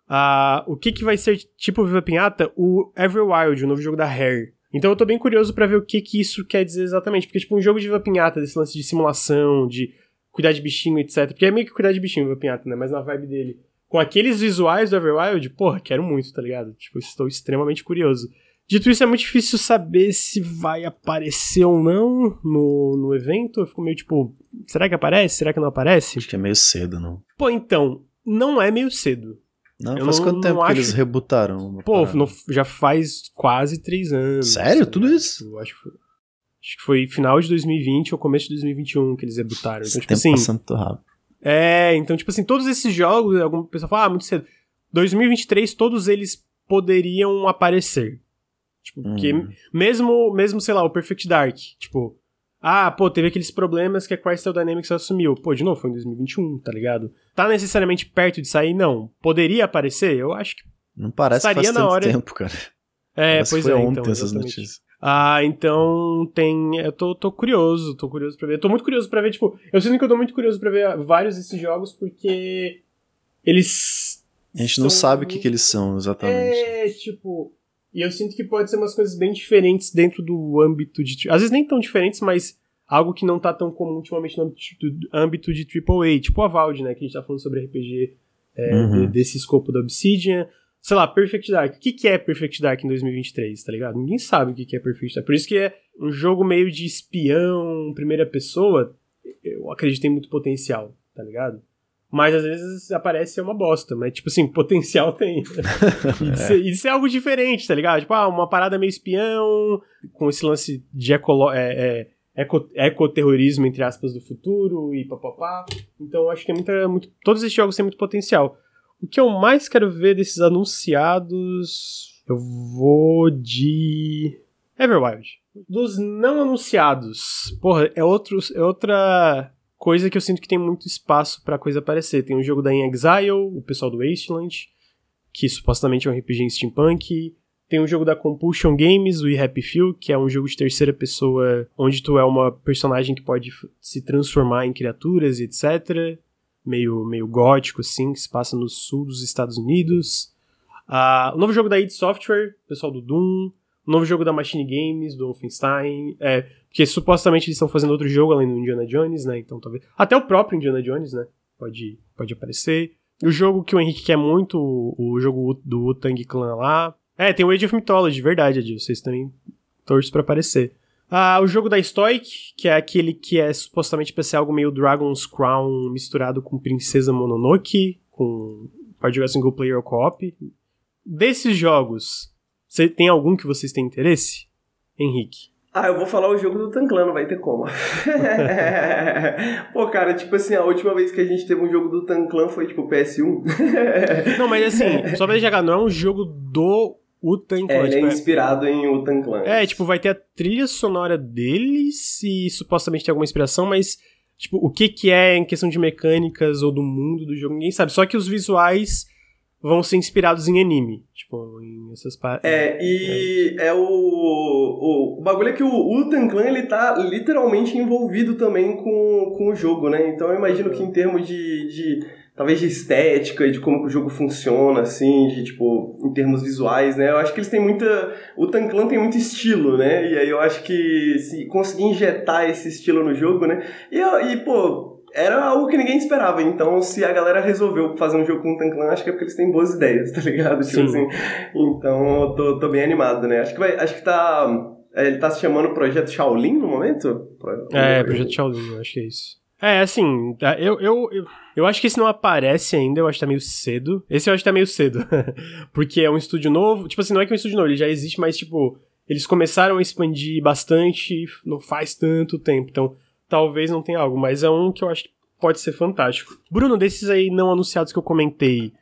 uh, o que que vai ser tipo Viva Pinhata? O Everwild, o novo jogo da Rare. Então eu tô bem curioso para ver o que que isso quer dizer exatamente. Porque, tipo, um jogo de vapinhata, desse lance de simulação, de cuidar de bichinho, etc. Porque é meio que cuidar de bichinho, vapinhata, né? Mas na vibe dele. Com aqueles visuais do Everwild, porra, quero muito, tá ligado? Tipo, estou extremamente curioso. Dito isso, é muito difícil saber se vai aparecer ou não no, no evento. Eu fico meio tipo, será que aparece? Será que não aparece? Acho que é meio cedo, não. Pô, então, não é meio cedo. Não, eu faz não, quanto tempo que eles rebutaram? Pô, não, já faz quase três anos. Sério? Tudo isso? Eu acho que foi. Acho que foi final de 2020 ou começo de 2021 que eles rebutaram. Então, tipo assim. Passando rápido. É, então, tipo assim, todos esses jogos, alguma pessoa fala, ah, muito cedo. 2023, todos eles poderiam aparecer. Tipo, porque hum. mesmo, mesmo, sei lá, o Perfect Dark, tipo, ah, pô, teve aqueles problemas que a Crystal Dynamics assumiu. Pô, de novo, foi em 2021, tá ligado? Tá necessariamente perto de sair? Não. Poderia aparecer? Eu acho que. Não parece que faz tanto hora... tempo, cara. É, parece pois foi é. ontem então, essas notícias. Ah, então tem. Eu tô, tô curioso, tô curioso pra ver. Eu tô muito curioso pra ver, tipo. Eu sinto que eu tô muito curioso pra ver vários desses jogos porque. Eles. A gente não sabe o que, que eles são exatamente. É, tipo. E eu sinto que pode ser umas coisas bem diferentes dentro do âmbito de. Às vezes nem tão diferentes, mas algo que não tá tão comum ultimamente no âmbito de AAA, tipo a Valve, né? Que a gente tá falando sobre RPG é, uhum. desse escopo da Obsidian. Sei lá, Perfect Dark. O que, que é Perfect Dark em 2023, tá ligado? Ninguém sabe o que, que é Perfect Dark. Por isso que é um jogo meio de espião, primeira pessoa. Eu acredito em muito potencial, tá ligado? Mas às vezes aparece uma bosta, mas tipo assim, potencial tem. e, de ser, ser algo diferente, tá ligado? Tipo, ah, uma parada meio espião, com esse lance de ecolo é, é, eco, ecoterrorismo, entre aspas, do futuro e papapá. Então acho que é muito, todos esses jogos têm muito potencial. O que eu mais quero ver desses anunciados. Eu vou de. Everwild. Dos não anunciados. Porra, é, outro, é outra coisa que eu sinto que tem muito espaço pra coisa aparecer. Tem o jogo da In Exile, o pessoal do Wasteland, que supostamente é um RPG em steampunk. Tem o jogo da Compulsion Games, o Happy Few, que é um jogo de terceira pessoa, onde tu é uma personagem que pode se transformar em criaturas e etc. Meio, meio gótico, assim, que se passa no sul dos Estados Unidos. Uh, o novo jogo da id Software, pessoal do Doom. O novo jogo da Machine Games, do Wolfenstein. É, porque supostamente eles estão fazendo outro jogo além do Indiana Jones, né? Então talvez. Até o próprio Indiana Jones, né? Pode, pode aparecer. O jogo que o Henrique quer muito, o jogo do Wu-Tang Clan lá. É, tem o Age of Mythology, verdade, Adil. Vocês também torcem pra aparecer. Ah, o jogo da Stoic, que é aquele que é supostamente pra ser algo meio Dragon's Crown misturado com Princesa Mononoke, com pode jogar single player ou co-op. Desses jogos, você tem algum que vocês têm interesse? Henrique. Ah, eu vou falar o jogo do Tanclan, não vai ter como. Pô, cara, tipo assim, a última vez que a gente teve um jogo do Tanclan foi tipo PS1. não, mas assim, só pra jogar, não é um jogo do Utan Clan. É, ele é tipo, é inspirado em Utan Clan. É, tipo, vai ter a trilha sonora deles e supostamente tem alguma inspiração, mas, tipo, o que que é em questão de mecânicas ou do mundo do jogo, ninguém sabe. Só que os visuais vão ser inspirados em anime, tipo, em essas partes. É, e é, é o, o, o bagulho é que o Utan Clan, ele tá literalmente envolvido também com, com o jogo, né? Então eu imagino que em termos de, de talvez de estética e de como o jogo funciona, assim, de tipo, em termos visuais, né? Eu acho que eles têm muita. O Tanclan tem muito estilo, né? E aí eu acho que se conseguir injetar esse estilo no jogo, né? E, e pô, era algo que ninguém esperava. Então, se a galera resolveu fazer um jogo com o Tanclan, acho que é porque eles têm boas ideias, tá ligado? Tipo assim. Então, eu tô, tô bem animado, né? Acho que vai. Acho que tá. É, ele tá se chamando Projeto Shaolin no momento? É, Projeto Shaolin, eu acho que é isso. É, assim, tá, eu, eu, eu, eu, acho que esse não aparece ainda, eu acho que tá meio cedo. Esse eu acho que tá meio cedo. Porque é um estúdio novo. Tipo assim, não é que é um estúdio novo, ele já existe, mas, tipo, eles começaram a expandir bastante não faz tanto tempo. Então, talvez não tenha algo, mas é um que eu acho que pode ser fantástico. Bruno, desses aí não anunciados que eu comentei,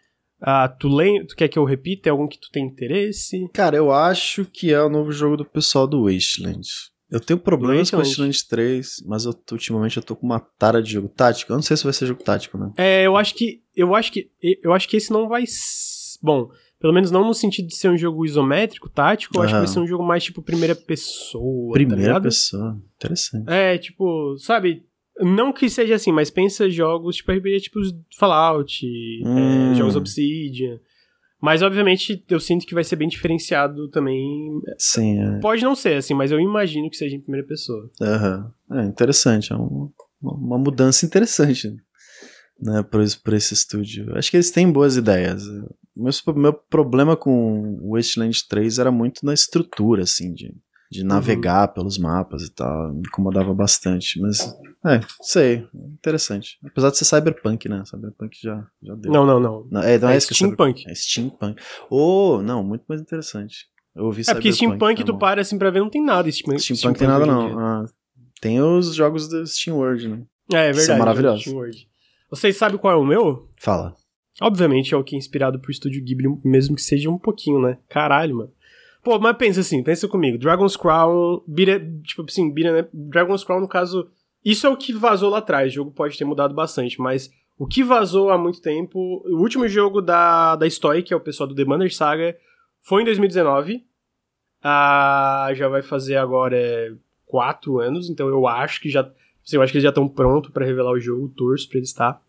ah, tu, lem tu quer que eu repita? É algum que tu tem interesse? Cara, eu acho que é o novo jogo do pessoal do Wasteland. Eu tenho problemas com o Wasteland 3, mas eu, ultimamente eu tô com uma tara de jogo tático. Eu não sei se vai ser jogo tático, né? É, eu acho que. Eu acho que. Eu acho que esse não vai. Bom, pelo menos não no sentido de ser um jogo isométrico, tático, eu acho que vai ser um jogo mais tipo primeira pessoa. Tá primeira tá pessoa, interessante. É, tipo, sabe? Não que seja assim, mas pensa jogos tipo RPG tipo Fallout, é, hum. é, jogos Obsidian. Mas, obviamente, eu sinto que vai ser bem diferenciado também. Sim, é. Pode não ser, assim, mas eu imagino que seja em primeira pessoa. Aham. Uhum. É interessante, é uma, uma mudança interessante né, por, por esse estúdio. Acho que eles têm boas ideias. Meu, meu problema com o Wasteland 3 era muito na estrutura, assim, de, de uhum. navegar uhum. pelos mapas e tal. Me incomodava bastante. Mas, é, sei. Interessante. Apesar de ser cyberpunk, né? Cyberpunk já, já deu. Não, não, não. não é, não é, é steampunk. É steampunk. Oh, não, muito mais interessante. Eu ouvi É porque steampunk, tu para assim pra ver, não tem nada. Steampunk, steampunk, steampunk tem nada, não. Ah, tem os jogos do SteamWorld, né? É, é verdade. São maravilhosos. Vocês sabem qual é o meu? Fala. Obviamente é o que é inspirado pro estúdio Ghibli, mesmo que seja um pouquinho, né? Caralho, mano. Pô, mas pensa assim, pensa comigo. Dragon's Crown, Bira, tipo assim, Bira, né? Dragon's Crown, no caso, isso é o que vazou lá atrás. O jogo pode ter mudado bastante, mas o que vazou há muito tempo, o último jogo da, da Story, que é o pessoal do The Banner Saga, foi em 2019. Ah, já vai fazer agora é, quatro anos, então eu acho que já. Assim, eu acho que eles já estão prontos para revelar o jogo, torço pra ele estar.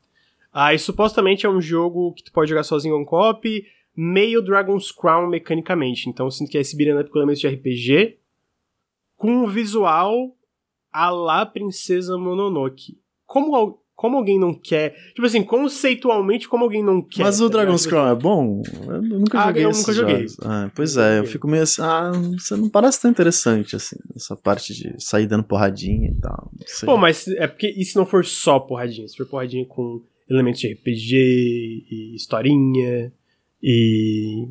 Aí supostamente é um jogo que tu pode jogar sozinho ou cop, meio Dragon's Crown mecanicamente. Então eu sinto que é esse beat'em up com elementos de RPG, com um visual a la Princesa Mononoke. Como, como alguém não quer... Tipo assim, conceitualmente, como alguém não quer... Mas o tá Dragon's Crown é bom? Eu nunca ah, joguei eu nunca joguei. Ah, pois é, eu fico meio assim, ah, você não parece tão interessante, assim, essa parte de sair dando porradinha e tal. Pô, mas é porque e se não for só porradinha? Se for porradinha com elementos de RPG e historinha e.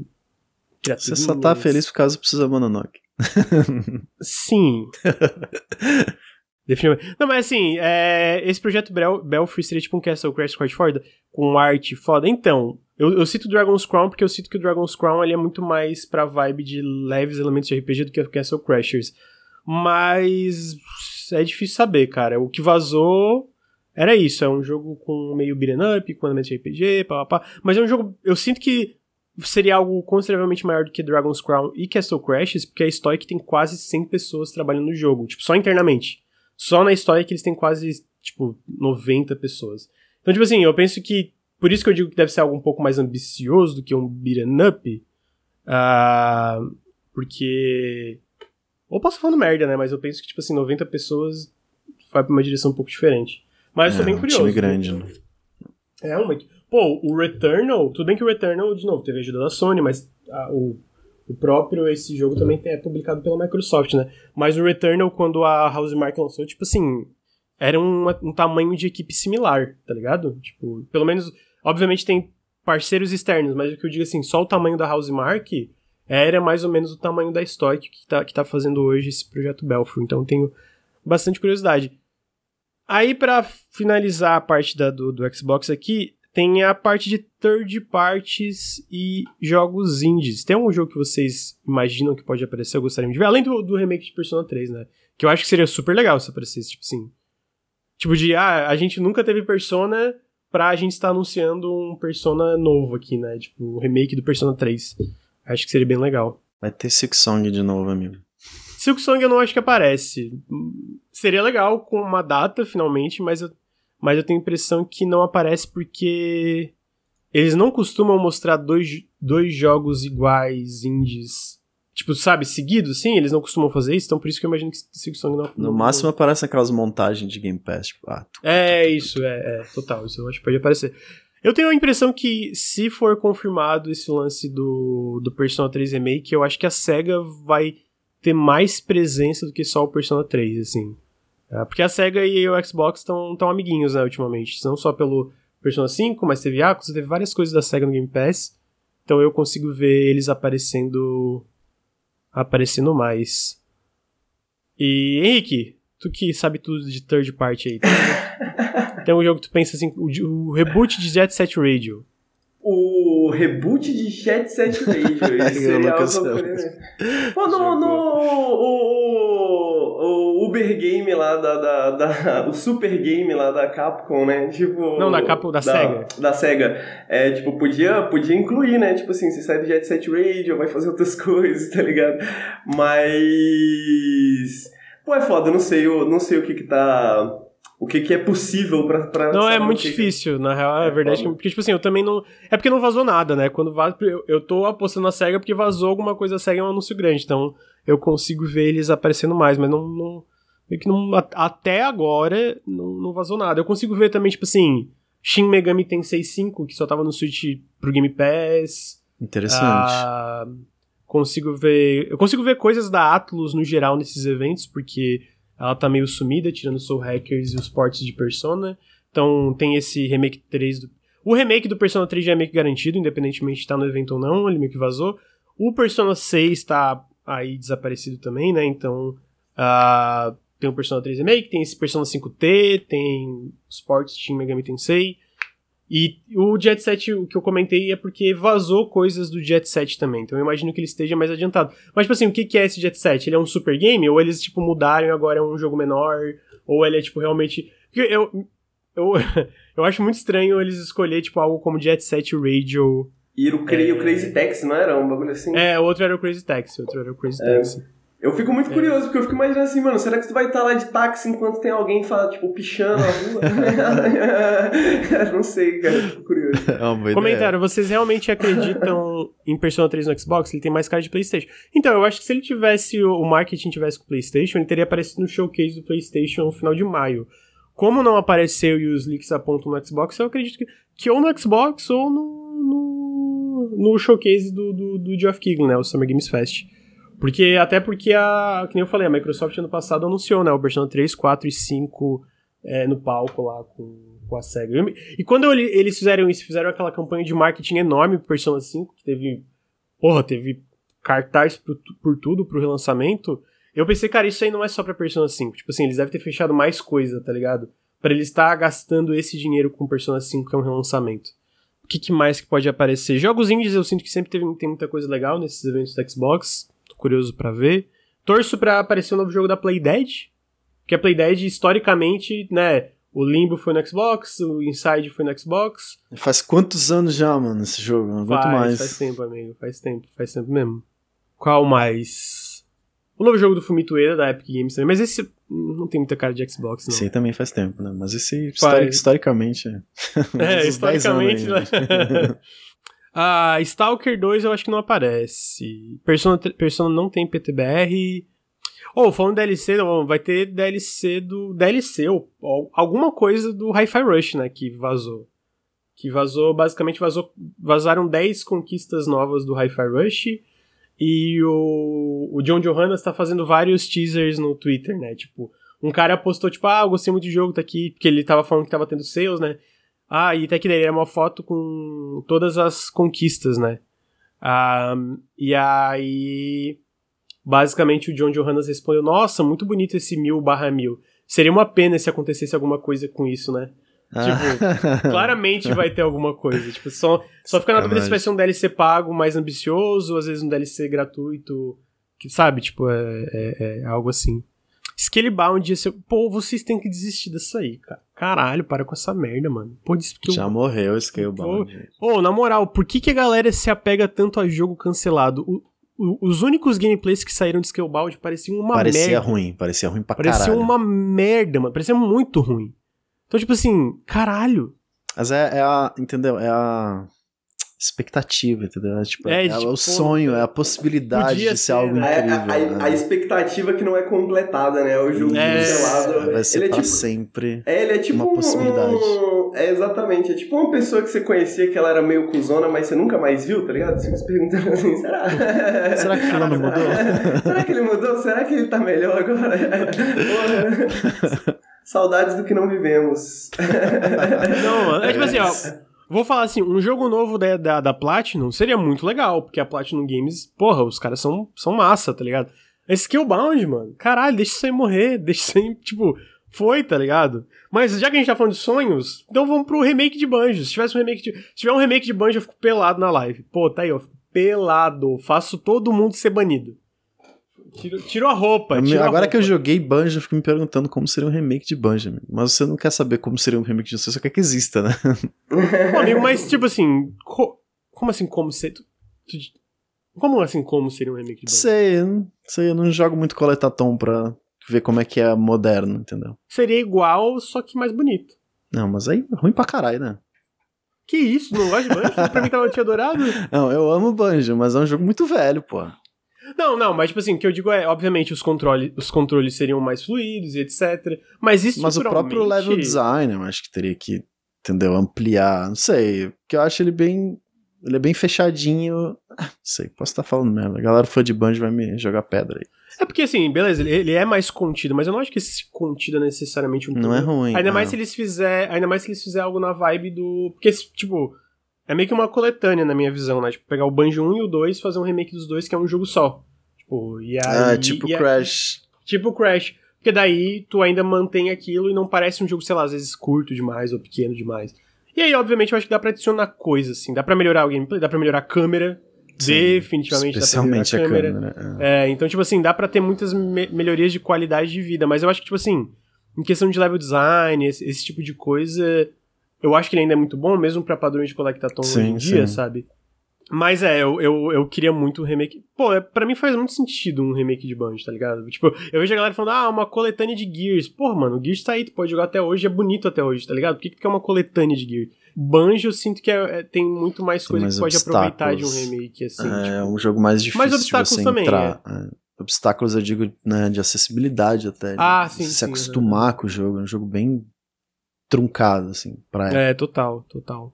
Você só tá feliz por causa do Precisa Mononoke. Sim. Definitivamente. Não, mas assim, é, esse projeto Bel Belfry seria tipo um Castle Crash foda, com arte foda. Então, eu, eu cito Dragon's Crown porque eu cito que o Dragon's Crown ele é muito mais pra vibe de leves elementos de RPG do que o Castle Crashers. Mas é difícil saber, cara. O que vazou era isso. É um jogo com meio beat'em up, com elementos de RPG, pá, pá, pá. Mas é um jogo. Eu sinto que seria algo consideravelmente maior do que Dragon's Crown e Castle Crashes, porque a Stoic tem quase 100 pessoas trabalhando no jogo, tipo, só internamente. Só na Stoic eles têm quase, tipo, 90 pessoas. Então, tipo assim, eu penso que, por isso que eu digo que deve ser algo um pouco mais ambicioso do que um beat'em up, uh, porque... Ou posso falando merda, né, mas eu penso que, tipo assim, 90 pessoas vai pra uma direção um pouco diferente. Mas eu tô é, bem curioso. Um time grande, né? É, uma... Pô, o Returnal, tudo bem que o Returnal, de novo, teve ajuda da Sony, mas a, o, o próprio, esse jogo também é publicado pela Microsoft, né? Mas o Returnal, quando a Housemarque lançou, tipo assim, era um, um tamanho de equipe similar, tá ligado? Tipo, pelo menos, obviamente tem parceiros externos, mas o que eu digo assim, só o tamanho da Housemarque era mais ou menos o tamanho da Stoic que tá, que tá fazendo hoje esse projeto Belfry. Então tenho bastante curiosidade. Aí, para finalizar a parte da, do, do Xbox aqui, tem a parte de third parties e jogos indies. Tem algum jogo que vocês imaginam que pode aparecer, eu gostaria de ver? Além do, do remake de Persona 3, né? Que eu acho que seria super legal se aparecesse, tipo assim. Tipo de, ah, a gente nunca teve Persona pra gente estar anunciando um Persona novo aqui, né? Tipo, o remake do Persona 3. Acho que seria bem legal. Vai ter Six Song de novo, amigo. Silk Song eu não acho que aparece. Seria legal com uma data, finalmente, mas eu mas eu tenho a impressão que não aparece porque eles não costumam mostrar dois, dois jogos iguais indies. Tipo, sabe, seguidos, sim, eles não costumam fazer isso, então por isso que eu imagino que Silksong não. No máximo aparece aquelas montagens de Game Pass, tipo, ah, tu, É, tu, isso, é, é, total, isso eu acho que pode aparecer. Eu tenho a impressão que, se for confirmado esse lance do, do Persona 3 Remake, eu acho que a SEGA vai ter mais presença do que só o Persona 3, assim. É, porque a SEGA e o Xbox estão tão amiguinhos, né, ultimamente. Não só pelo Persona 5, mas teve Yakuza, teve várias coisas da SEGA no Game Pass. Então eu consigo ver eles aparecendo aparecendo mais. E Henrique, tu que sabe tudo de third party aí, tem, tem um jogo que tu pensa assim, o, o reboot de Jet Set Radio o reboot de Chat Set Radio. Esse seria algo Pô, no, no o, o, Uber Game lá da, da, da, O Super Game lá da Capcom, né? Tipo. Não, da Capcom, da, da SEGA. Da SEGA. É, tipo, podia, podia incluir, né? Tipo assim, você sai do Jet Set Radio, vai fazer outras coisas, tá ligado? Mas. Pô, é foda, não sei, eu não sei o que que tá o que, que é possível pra. pra não, é muito difícil, que... na real, é, é verdade. Que, porque, tipo assim, eu também não. É porque não vazou nada, né? Quando vaza. Eu, eu tô apostando na SEGA porque vazou alguma coisa SEGA é um anúncio grande. Então eu consigo ver eles aparecendo mais, mas não. não meio que não. Até agora não, não vazou nada. Eu consigo ver também, tipo assim. Shin Megami Tensei 5, que só tava no Switch pro Game Pass. Interessante. Ah, consigo ver. Eu consigo ver coisas da Atlus no geral nesses eventos, porque ela tá meio sumida, tirando Soul Hackers e os ports de Persona. Então tem esse remake 3 do. O remake do Persona 3 já é meio que garantido, independentemente de estar no evento ou não, ele meio que vazou. O Persona 6 tá aí desaparecido também, né? Então. Uh, tem o Persona 3 Remake, tem esse Persona 5T, tem os ports de Shin Megami Tensei. E o Jet Set, o que eu comentei é porque vazou coisas do Jet Set também. Então eu imagino que ele esteja mais adiantado. Mas, tipo assim, o que é esse Jet Set? Ele é um super game? Ou eles, tipo, mudaram e agora é um jogo menor? Ou ele é, tipo, realmente. Porque eu. Eu, eu acho muito estranho eles escolher, tipo, algo como Jet Set Radio. E o, é... o Crazy Taxi, não era? Um bagulho assim? É, outro era o Crazy Taxi, outro era o Crazy é. Taxi. Eu fico muito é. curioso, porque eu fico imaginando assim, mano, será que tu vai estar lá de táxi enquanto tem alguém fala, tipo, pichando a rua? não sei, cara, fico curioso. É Comentário, vocês realmente acreditam em Persona 3 no Xbox? Ele tem mais cara de Playstation. Então, eu acho que se ele tivesse, o marketing tivesse com o Playstation, ele teria aparecido no showcase do Playstation no final de maio. Como não apareceu e os leaks apontam no Xbox, eu acredito que, que ou no Xbox ou no, no, no showcase do, do, do Geoff Keighley, né, o Summer Games Fest. Porque, até porque a, que nem eu falei, a Microsoft ano passado anunciou, né, o Persona 3, 4 e 5 é, no palco lá com, com a SEGA. E quando eles fizeram isso, fizeram aquela campanha de marketing enorme pro Persona 5, que teve. Porra, teve cartaz por, por tudo pro relançamento. Eu pensei, cara, isso aí não é só pra Persona 5. Tipo assim, eles devem ter fechado mais coisa, tá ligado? Pra ele estar gastando esse dinheiro com Persona 5, que é um relançamento. O que, que, mais que pode aparecer? Jogos indies eu sinto que sempre teve, tem muita coisa legal nesses eventos da Xbox. Curioso para ver. Torço para aparecer um novo jogo da Playdead. Porque a Playdead, historicamente, né? O Limbo foi no Xbox, o Inside foi no Xbox. Faz quantos anos já, mano, esse jogo? Não aguento mais. Faz tempo, amigo. Faz tempo, faz tempo mesmo. Qual mais? O novo jogo do Fumito Ueda, da Epic Games também. Mas esse não tem muita cara de Xbox, não. Sim, também faz tempo, né? Mas esse, historicamente... É, historicamente... Né? ah, Stalker 2 eu acho que não aparece. Persona, Persona não tem PTBR... Ou, oh, falando DLC, vai ter DLC do. DLC, ou, ou alguma coisa do Hi-Fi Rush, né? Que vazou. Que vazou, basicamente vazou. Vazaram 10 conquistas novas do Hi-Fi Rush. E o, o John Johannes tá fazendo vários teasers no Twitter, né? Tipo, um cara postou, tipo, ah, gostei muito do jogo, tá aqui, porque ele tava falando que tava tendo sales, né? Ah, e tá aqui daí, é uma foto com todas as conquistas, né? Ah, e aí basicamente o John Johannes respondeu: Nossa, muito bonito esse mil barra mil. Seria uma pena se acontecesse alguma coisa com isso, né? Tipo, claramente vai ter alguma coisa. Tipo, só, só fica na dúvida se vai ser um DLC pago mais ambicioso, às vezes um DLC gratuito. Que, sabe, tipo, é, é, é algo assim. Scalebound ser. Pô, vocês têm que desistir disso aí, cara. Caralho, para com essa merda, mano. Pô, Já eu... morreu o Scalebound. Ô, oh, na moral, por que, que a galera se apega tanto a jogo cancelado? O, os únicos gameplays que saíram de Scalebound pareciam uma parecia merda. Parecia ruim, parecia ruim pra parecia caralho. Parecia uma merda, mano. Parecia muito ruim. Então, tipo assim, caralho. Mas é, é a. Entendeu? É a expectativa, entendeu? É, tipo, é, é tipo, o sonho, é a possibilidade de ser, ser algo né? incrível. A, a, né? a, expectativa que não é completada, né? O jogo é, cancelado. Vai ser ele é pra tipo, sempre é, ele é tipo uma possibilidade. Um, é, exatamente. É tipo uma pessoa que você conhecia que ela era meio cuzona, mas você nunca mais viu, tá ligado? Você se perguntando assim, será? será que o fulano mudou? será que ele mudou? Será que ele tá melhor agora? Porra. Saudades do que não vivemos. não, mano. É tipo assim, ó Vou falar assim, um jogo novo da, da, da, Platinum seria muito legal, porque a Platinum Games, porra, os caras são, são massa, tá ligado? É Skillbound, mano, caralho, deixa isso aí morrer, deixa isso aí, tipo, foi, tá ligado? Mas já que a gente tá falando de sonhos, então vamos pro remake de Banjo. Se tivesse um remake de, se tiver um remake de Banjo, eu fico pelado na live. Pô, tá aí, ó, pelado, faço todo mundo ser banido. Tiro, tiro a roupa. Tiro Agora a roupa. que eu joguei Banjo, eu fico me perguntando como seria um remake de Banjo. Amigo. Mas você não quer saber como seria um remake de você, só quer que exista, né? Pô, amigo, mas tipo assim. Co como assim, como ser. Como assim, como seria um remake de Banjo? Sei, sei, eu não jogo muito coletatom pra ver como é que é moderno, entendeu? Seria igual, só que mais bonito. Não, mas aí é ruim pra caralho, né? Que isso? Não gosta de Banjo? pra mim tava tinha adorado. Não, eu amo Banjo, mas é um jogo muito velho, pô. Não, não, mas tipo assim, o que eu digo é, obviamente, os, controle, os controles seriam mais fluidos e etc. Mas isso Mas o próprio level design, eu acho que teria que, entendeu, ampliar, não sei, porque eu acho ele bem. Ele é bem fechadinho. Não sei, posso estar falando mesmo. A galera fã de Banjo vai me jogar pedra aí. É porque assim, beleza, ele, ele, é mais contido, mas eu não acho que esse contido é necessariamente um Não é ruim. Ainda não. mais se eles fizer, ainda mais se eles fizer algo na vibe do, porque tipo, é meio que uma coletânea na minha visão, né? Tipo, pegar o Banjo 1 e o 2 fazer um remake dos dois, que é um jogo só. Tipo, e aí, ah, tipo e Crash. tipo Crash. Porque daí tu ainda mantém aquilo e não parece um jogo, sei lá, às vezes curto demais ou pequeno demais. E aí, obviamente, eu acho que dá pra adicionar coisas, assim. Dá pra melhorar o gameplay, dá pra melhorar a câmera. Sim, definitivamente especialmente dá pra melhorar a câmera. A câmera. É. é. então, tipo assim, dá pra ter muitas me melhorias de qualidade de vida. Mas eu acho que, tipo assim, em questão de level design, esse, esse tipo de coisa, eu acho que ele ainda é muito bom, mesmo pra padrões de Collectathon hoje em dia, sim. sabe? Mas é, eu, eu, eu queria muito um remake. Pô, é, pra mim faz muito sentido um remake de Banjo, tá ligado? Tipo, eu vejo a galera falando, ah, uma coletânea de Gears. Porra, mano, o Gears tá aí, tu pode jogar até hoje, é bonito até hoje, tá ligado? Por que, que tu quer uma coletânea de Gears? Banjo, eu sinto que é, é, tem muito mais coisa que pode aproveitar de um remake, assim. É, tipo. um jogo mais difícil Mas obstáculos de você também, entrar. É. Obstáculos, eu digo, né, de acessibilidade até. Ah, de sim, Se sim, acostumar com o jogo. É um jogo bem truncado, assim, pra É, total, total.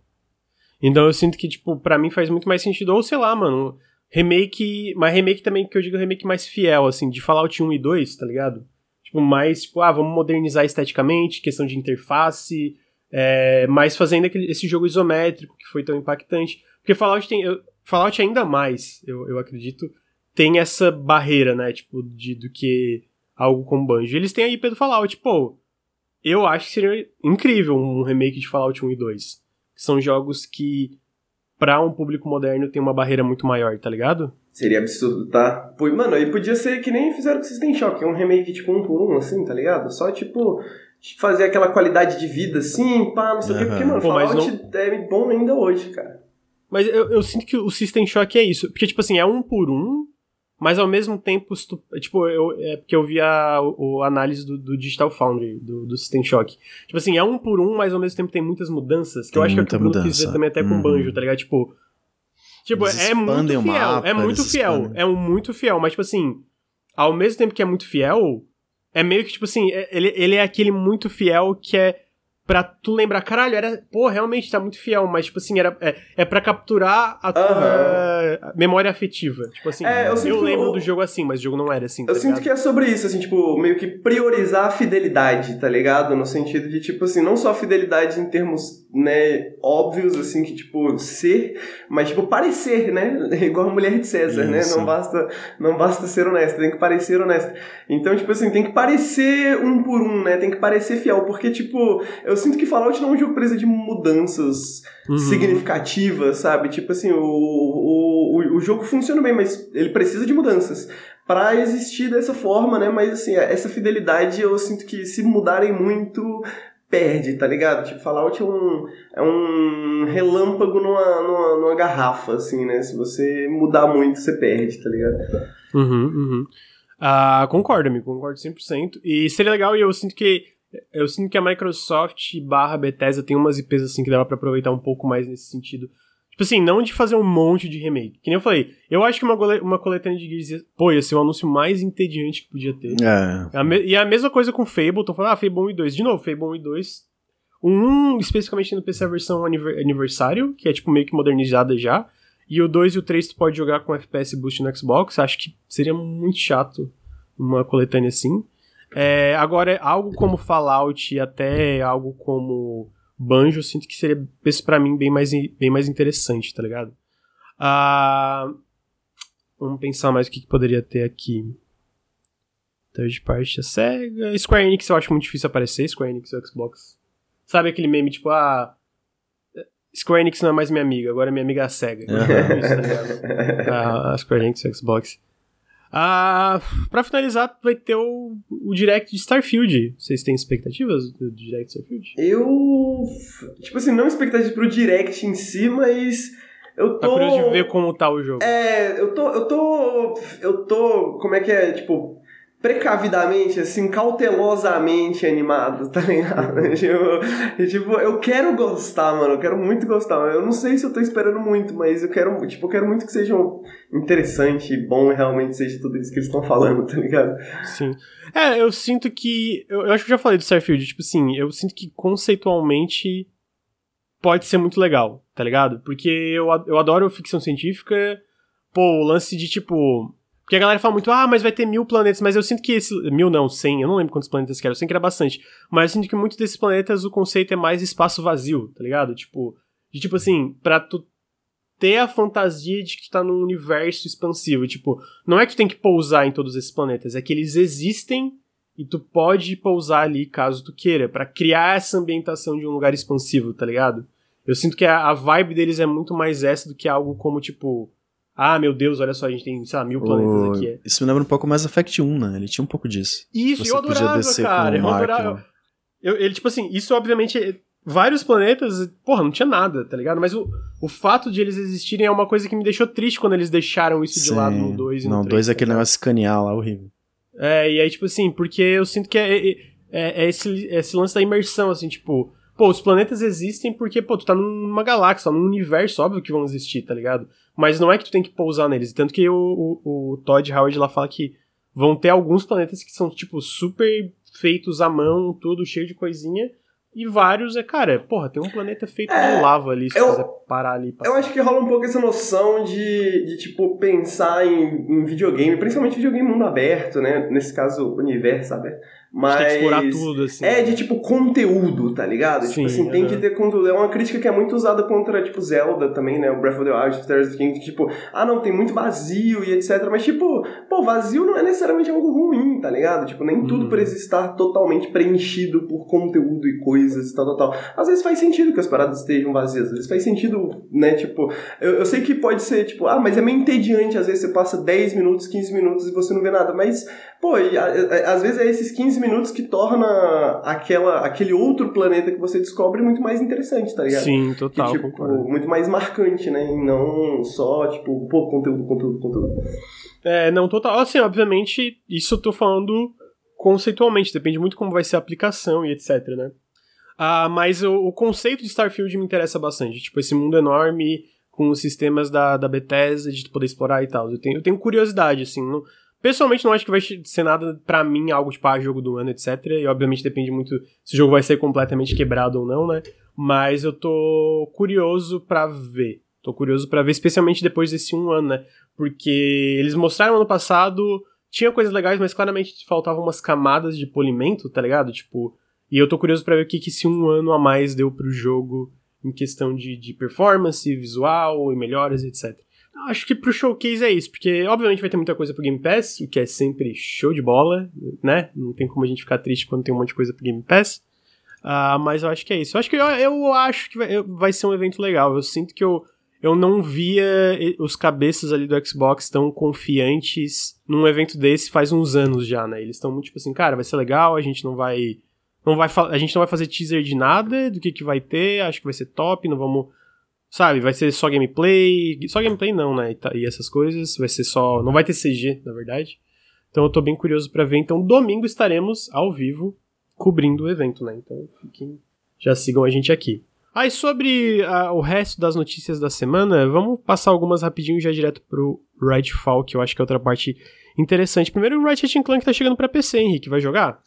Então eu sinto que, tipo, pra mim faz muito mais sentido. Ou sei lá, mano, remake. Mas remake também, que eu digo remake mais fiel, assim, de Fallout 1 e 2, tá ligado? Tipo, mais, tipo, ah, vamos modernizar esteticamente, questão de interface, é, mas fazendo aquele, esse jogo isométrico que foi tão impactante. Porque Fallout tem. Eu, Fallout ainda mais, eu, eu acredito, tem essa barreira, né? Tipo, de, do que algo como Banjo. Eles têm a IP do Fallout, pô. Eu acho que seria incrível um remake de Fallout 1 e 2. Que são jogos que, pra um público moderno, tem uma barreira muito maior, tá ligado? Seria absurdo, tá? Pô, mano, aí podia ser que nem fizeram com System Shock, um remake tipo um por um, assim, tá ligado? Só tipo fazer aquela qualidade de vida assim, pá, não sei o uhum. quê, porque, mano, Pô, Fallout não... é bom ainda hoje, cara. Mas eu, eu sinto que o System Shock é isso. Porque, tipo assim, é um por um, mas ao mesmo tempo, tipo, eu, é porque eu vi a, o, a análise do, do, Digital Foundry, do, do System Shock. Tipo assim, é um por um, mas ao mesmo tempo tem muitas mudanças, que tem eu acho que é o que o Bruno quis dizer também até com o uhum. Banjo, tá ligado? Tipo, tipo é muito fiel, mapa, é muito fiel, expandem. é muito fiel, mas tipo assim, ao mesmo tempo que é muito fiel, é meio que tipo assim, é, ele, ele é aquele muito fiel que é pra tu lembrar, caralho, era, pô, realmente tá muito fiel, mas, tipo assim, era, é, é pra capturar a tua uhum. memória afetiva. Tipo assim, é, eu, eu lembro do jogo assim, mas o jogo não era assim. Tá eu ligado? sinto que é sobre isso, assim, tipo, meio que priorizar a fidelidade, tá ligado? No sentido de, tipo assim, não só a fidelidade em termos, né, óbvios, assim, que, tipo, ser, mas, tipo, parecer, né? Igual a mulher de César, né? isso. né? Não basta, não basta ser honesto, tem que parecer honesto. Então, tipo assim, tem que parecer um por um, né? Tem que parecer fiel, porque, tipo, eu eu sinto que Fallout não é um jogo precisa de mudanças uhum. significativas, sabe? Tipo assim, o, o, o, jogo funciona bem, mas ele precisa de mudanças para existir dessa forma, né? Mas assim, essa fidelidade eu sinto que se mudarem muito perde, tá ligado? Tipo, Fallout é um, é um relâmpago numa, numa, numa garrafa, assim, né? Se você mudar muito, você perde, tá ligado? Uhum, uhum. Uh, concordo, amigo, concordo 100%. E seria legal, e eu sinto que eu sinto que a Microsoft barra Bethesda tem umas IPs assim que dava para aproveitar um pouco mais nesse sentido. Tipo assim, não de fazer um monte de remake. Que nem eu falei, eu acho que uma, uma coletânea de Gears, pô, ia ser o anúncio mais entediante que podia ter. É. E a mesma coisa com Fable, tô falando, ah, Fable 1 e 2. De novo, Fable 1 e 2. Um, especificamente no PC, a versão aniversário, que é tipo meio que modernizada já. E o 2 e o 3 tu pode jogar com FPS Boost no Xbox. Acho que seria muito chato uma coletânea assim. É, agora, algo como Fallout e até algo como Banjo, eu sinto que seria, pra mim, bem mais, bem mais interessante, tá ligado? Ah, vamos pensar mais o que, que poderia ter aqui. Third party a SEGA. Square Enix eu acho muito difícil aparecer, Square Enix e Xbox. Sabe aquele meme tipo, ah. Square Enix não é mais minha amiga, agora minha amiga é a SEGA. Uhum. Isso, tá ligado? Ah, Square Enix e Xbox. Ah, pra finalizar, vai ter o, o Direct de Starfield. Vocês têm expectativas do Direct de Starfield? Eu. Tipo assim, não expectativas pro Direct em si, mas. Eu tô. Tá curioso de ver como tá o jogo. É, eu tô. Eu tô. Eu tô. Como é que é? Tipo precavidamente, assim, cautelosamente animado, tá ligado? tipo, tipo, eu quero gostar, mano, eu quero muito gostar. Eu não sei se eu tô esperando muito, mas eu quero, tipo, eu quero muito que seja interessante, bom e realmente seja tudo isso que eles estão falando, tá ligado? Sim. É, eu sinto que. Eu, eu acho que eu já falei do Starfield, tipo assim, eu sinto que conceitualmente pode ser muito legal, tá ligado? Porque eu, eu adoro ficção científica. Pô, o lance de tipo porque a galera fala muito, ah, mas vai ter mil planetas, mas eu sinto que esse. Mil não, cem, eu não lembro quantos planetas que era, eu sei que era bastante. Mas eu sinto que muitos desses planetas o conceito é mais espaço vazio, tá ligado? Tipo, de tipo assim, pra tu ter a fantasia de que tu tá num universo expansivo. Tipo, não é que tu tem que pousar em todos esses planetas, é que eles existem e tu pode pousar ali caso tu queira, para criar essa ambientação de um lugar expansivo, tá ligado? Eu sinto que a, a vibe deles é muito mais essa do que algo como, tipo ah, meu Deus, olha só, a gente tem, sei lá, mil planetas o... aqui. Isso me lembra um pouco mais Effect 1, né? Ele tinha um pouco disso. Isso, Você eu adorava, cara. Eu adorava. Eu, ele, tipo assim, isso obviamente. Vários planetas, porra, não tinha nada, tá ligado? Mas o, o fato de eles existirem é uma coisa que me deixou triste quando eles deixaram isso Sim. de lado no 2 e no 3. Não, 2 é aquele tá negócio escanear lá, horrível. É, e aí, tipo assim, porque eu sinto que é, é, é, é esse, esse lance da imersão, assim, tipo, Pô, os planetas existem porque, pô, tu tá numa galáxia, num universo, óbvio que vão existir, tá ligado? Mas não é que tu tem que pousar neles. Tanto que o, o, o Todd Howard lá fala que vão ter alguns planetas que são, tipo, super feitos à mão, tudo cheio de coisinha. E vários é, cara, porra, tem um planeta feito é, de lava ali, se eu, quiser parar ali. Passar. Eu acho que rola um pouco essa noção de, de tipo, pensar em, em videogame, principalmente videogame mundo aberto, né? Nesse caso, universo aberto Mas. Tem que explorar tudo, assim. É de tipo conteúdo, tá ligado? Sim, tipo assim, tem uh -huh. que ter conteúdo. É uma crítica que é muito usada contra, tipo, Zelda também, né? O Breath of the Wild, Tears of the King, tipo, ah, não, tem muito vazio e etc. Mas, tipo, pô, vazio não é necessariamente algo ruim, tá ligado? Tipo, nem tudo precisa estar totalmente preenchido por conteúdo e coisas e tal, tal, tal. Às vezes faz sentido que as paradas estejam vazias, às vezes faz sentido, né? Tipo, eu, eu sei que pode ser, tipo, ah, mas é meio entediante, às vezes você passa 10 minutos, 15 minutos e você não vê nada, mas, pô, e, a, a, às vezes é esses 15 minutos que torna aquela, aquele outro planeta que você descobre muito mais interessante, tá ligado? Sim, total. Que, tipo, muito mais marcante, né? E não só, tipo, pô, conteúdo, conteúdo, conteúdo. É, não, total. Assim, obviamente, isso eu tô falando conceitualmente, depende muito como vai ser a aplicação e etc, né? Ah, mas o, o conceito de Starfield me interessa bastante. Tipo, esse mundo enorme com os sistemas da, da Bethesda de poder explorar e tal. Eu tenho, eu tenho curiosidade, assim. Não, pessoalmente, não acho que vai ser nada pra mim, algo tipo, ah, jogo do ano, etc. E obviamente depende muito se o jogo vai ser completamente quebrado ou não, né? Mas eu tô curioso pra ver. Tô curioso pra ver, especialmente depois desse um ano, né? Porque eles mostraram ano passado, tinha coisas legais, mas claramente faltavam umas camadas de polimento, tá ligado? Tipo, e eu tô curioso pra ver o que, que esse um ano a mais deu pro jogo em questão de, de performance, visual e melhoras, etc. Acho que pro showcase é isso, porque obviamente vai ter muita coisa pro Game Pass, o que é sempre show de bola, né? Não tem como a gente ficar triste quando tem um monte de coisa pro Game Pass. Uh, mas eu acho que é isso. Eu acho que, eu, eu acho que vai, vai ser um evento legal. Eu sinto que eu, eu não via os cabeças ali do Xbox tão confiantes num evento desse faz uns anos já, né? Eles estão muito tipo assim, cara, vai ser legal, a gente não vai não vai a gente não vai fazer teaser de nada do que que vai ter, acho que vai ser top, não vamos sabe, vai ser só gameplay, só gameplay não, né? E, e essas coisas, vai ser só, não vai ter CG, na verdade. Então eu tô bem curioso para ver. Então domingo estaremos ao vivo cobrindo o evento, né? Então fiquem, já sigam a gente aqui. Aí sobre a, o resto das notícias da semana, vamos passar algumas rapidinho já direto pro Redfall, que eu acho que é outra parte interessante. Primeiro, o Ratchet Clank tá chegando para PC, Henrique, vai jogar?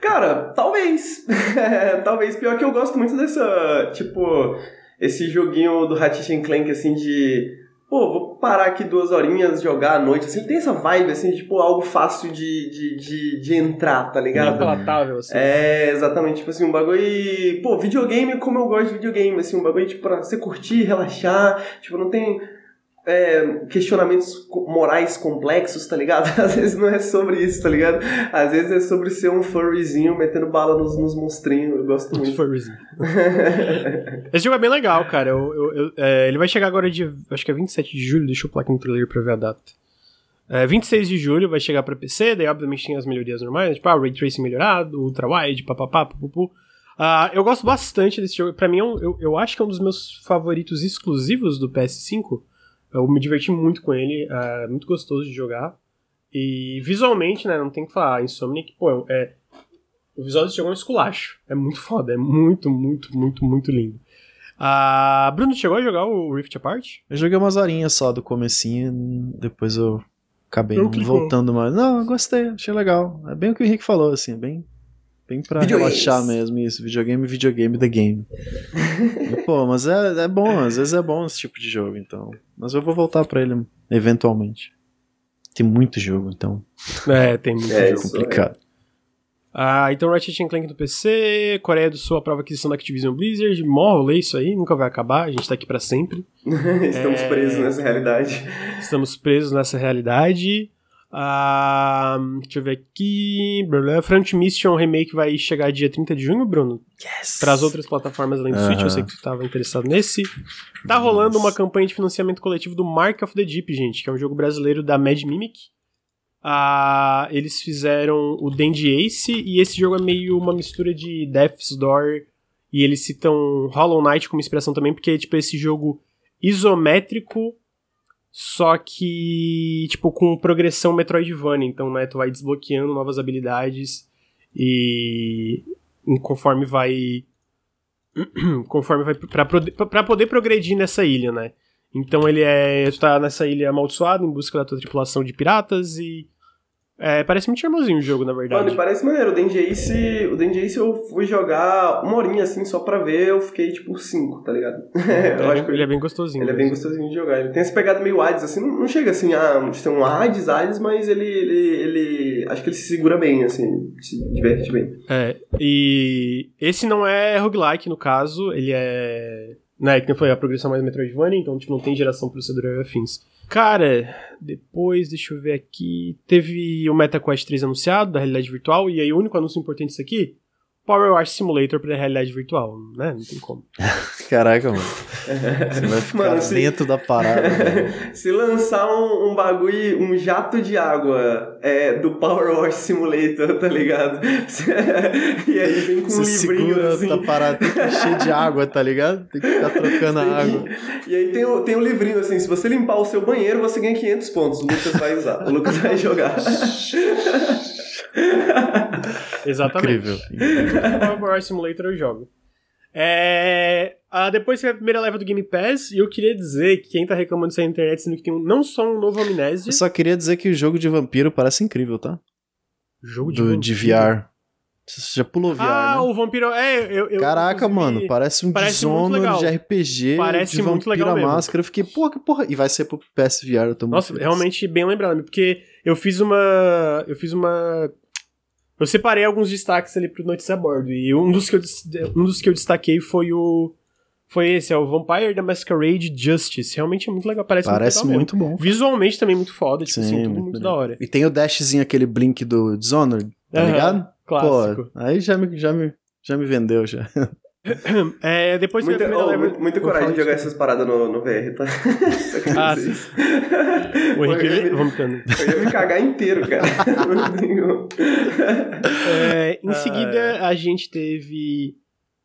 Cara, talvez. talvez. Pior que eu gosto muito dessa, tipo, esse joguinho do Ratchet Clank, assim, de pô, vou parar aqui duas horinhas, jogar à noite, assim, tem essa vibe, assim, tipo, algo fácil de, de, de, de entrar, tá ligado? palatável, assim. É, exatamente, tipo assim, um bagulho, pô, videogame como eu gosto de videogame, assim, um bagulho, tipo, pra você curtir, relaxar, tipo, não tem é, questionamentos morais complexos, tá ligado? Às vezes não é sobre isso, tá ligado? Às vezes é sobre ser um furryzinho metendo bala nos, nos monstrinhos. Eu gosto muito. Furryzinho. Esse jogo é bem legal, cara. Eu, eu, eu, é, ele vai chegar agora dia. Acho que é 27 de julho. Deixa eu pular aqui no trailer pra ver a data. É, 26 de julho vai chegar pra PC, daí obviamente tem as melhorias normais, tipo, ah, Ray Tracing melhorado, Ultra Wide, papapá, pupupu. Uh, eu gosto bastante desse jogo. Pra mim, é eu, eu acho que é um dos meus favoritos exclusivos do PS5. Eu me diverti muito com ele, é muito gostoso de jogar. E visualmente, né, não tem que falar, Insomniac, pô, é, o visual desse jogo é um esculacho. É muito foda, é muito, muito, muito, muito lindo. Ah, Bruno, chegou a jogar o Rift Apart? Eu joguei umas horinhas só do comecinho, depois eu acabei não voltando mais. Não, gostei, achei legal. É bem o que o Henrique falou, assim, é bem Bem pra relaxar mesmo isso. Videogame, videogame, the game. e, pô, mas é, é bom, às vezes é bom esse tipo de jogo, então. Mas eu vou voltar pra ele eventualmente. Tem muito jogo, então. É, tem muito É, jogo. complicado. Ah, então Ratchet Clank do PC, Coreia do Sul aprova a aquisição da Activision Blizzard, mó rolê isso aí, nunca vai acabar, a gente tá aqui pra sempre. Estamos É. presos nessa realidade. Estamos presos nessa realidade. Ah, deixa eu ver aqui. Front Mission Remake vai chegar dia 30 de junho, Bruno. Yes! Para as outras plataformas além do Switch, eu sei que tu estava interessado nesse. Tá rolando uma campanha de financiamento coletivo do Mark of the Deep, gente, que é um jogo brasileiro da Mad Mimic. Ah, eles fizeram o Dandy Ace e esse jogo é meio uma mistura de Death's Door e eles citam Hollow Knight como inspiração também, porque é tipo esse jogo isométrico, só que tipo com progressão Metroidvania, então né, tu vai desbloqueando novas habilidades e conforme vai conforme vai pra, pra poder progredir nessa ilha, né? Então ele é. Tu tá nessa ilha amaldiçoada em busca da tua tripulação de piratas e. É, parece muito charmosinho o jogo, na Mano, verdade. e parece maneiro. O Dandy Ace, o Dandy Ace eu fui jogar uma horinha assim só pra ver, eu fiquei tipo 5, tá ligado? É, eu acho que ele é bem gostosinho. Ele é bem mesmo. gostosinho de jogar. Ele tem essa pegada meio Hades, assim, não, não chega assim a ser um Hades, Hades, mas ele, ele, ele acho que ele se segura bem, assim, se diverte bem. É, e esse não é roguelike, no caso, ele é... Né, que foi a progressão mais Metroidvania, então tipo, não tem geração procedural e afins. Cara, depois, deixa eu ver aqui. Teve o MetaQuest 3 anunciado, da realidade virtual, e aí o único anúncio importante disso aqui Power Wash Simulator pra realidade virtual, né? Não tem como. Caraca, mano. Você vai ficar mano, se... dentro da parada. se lançar um, um, bagulho, um jato de água é, do Power Wash Simulator, tá ligado? e aí vem com Você um livrinho segura assim. Tá parado, tem que encher de água, tá ligado? Tem que ficar trocando a água. E aí tem, tem um livrinho assim, se você limpar o seu banheiro, você ganha 500 pontos. O Lucas vai usar. O Lucas vai jogar. Exatamente. Incrível. Power Simulator eu jogo. É, ah, depois teve a primeira leva do Game Pass, e eu queria dizer que quem tá reclamando disso na internet, sendo que tem um, não só um novo Amnésia. Eu só queria dizer que o jogo de vampiro parece incrível, tá? Jogo de do, vampiro? De VR. Você já pulou VR, Ah, né? o vampiro. É, eu. eu Caraca, mano, parece um parece Dishonored de RPG. Parece de muito legal. mesmo. máscara. Eu fiquei, porra, que porra. E vai ser pro PSVR, eu tô Nossa, realmente bem lembrado, porque eu fiz uma. Eu fiz uma eu separei alguns destaques ali pro Notícia a Bordo. E um dos que eu, um dos que eu destaquei foi o. Foi esse, é o Vampire the Masquerade Justice. Realmente é muito legal. Parece, Parece muito, muito bom. Visualmente também muito foda, tipo assim, Sim, assim, tudo muito, muito da hora. E tem o dashzinho, aquele blink do Dishonored, tá ligado? Clássico. Pô, aí já me, já me, já me vendeu já. É, depois muita, oh, leva... Muita coragem de jogar essas paradas no, no VR, tá? ah, sim. o Henrique vomitando. Eu ia me cagar inteiro, cara. é, em seguida, a gente teve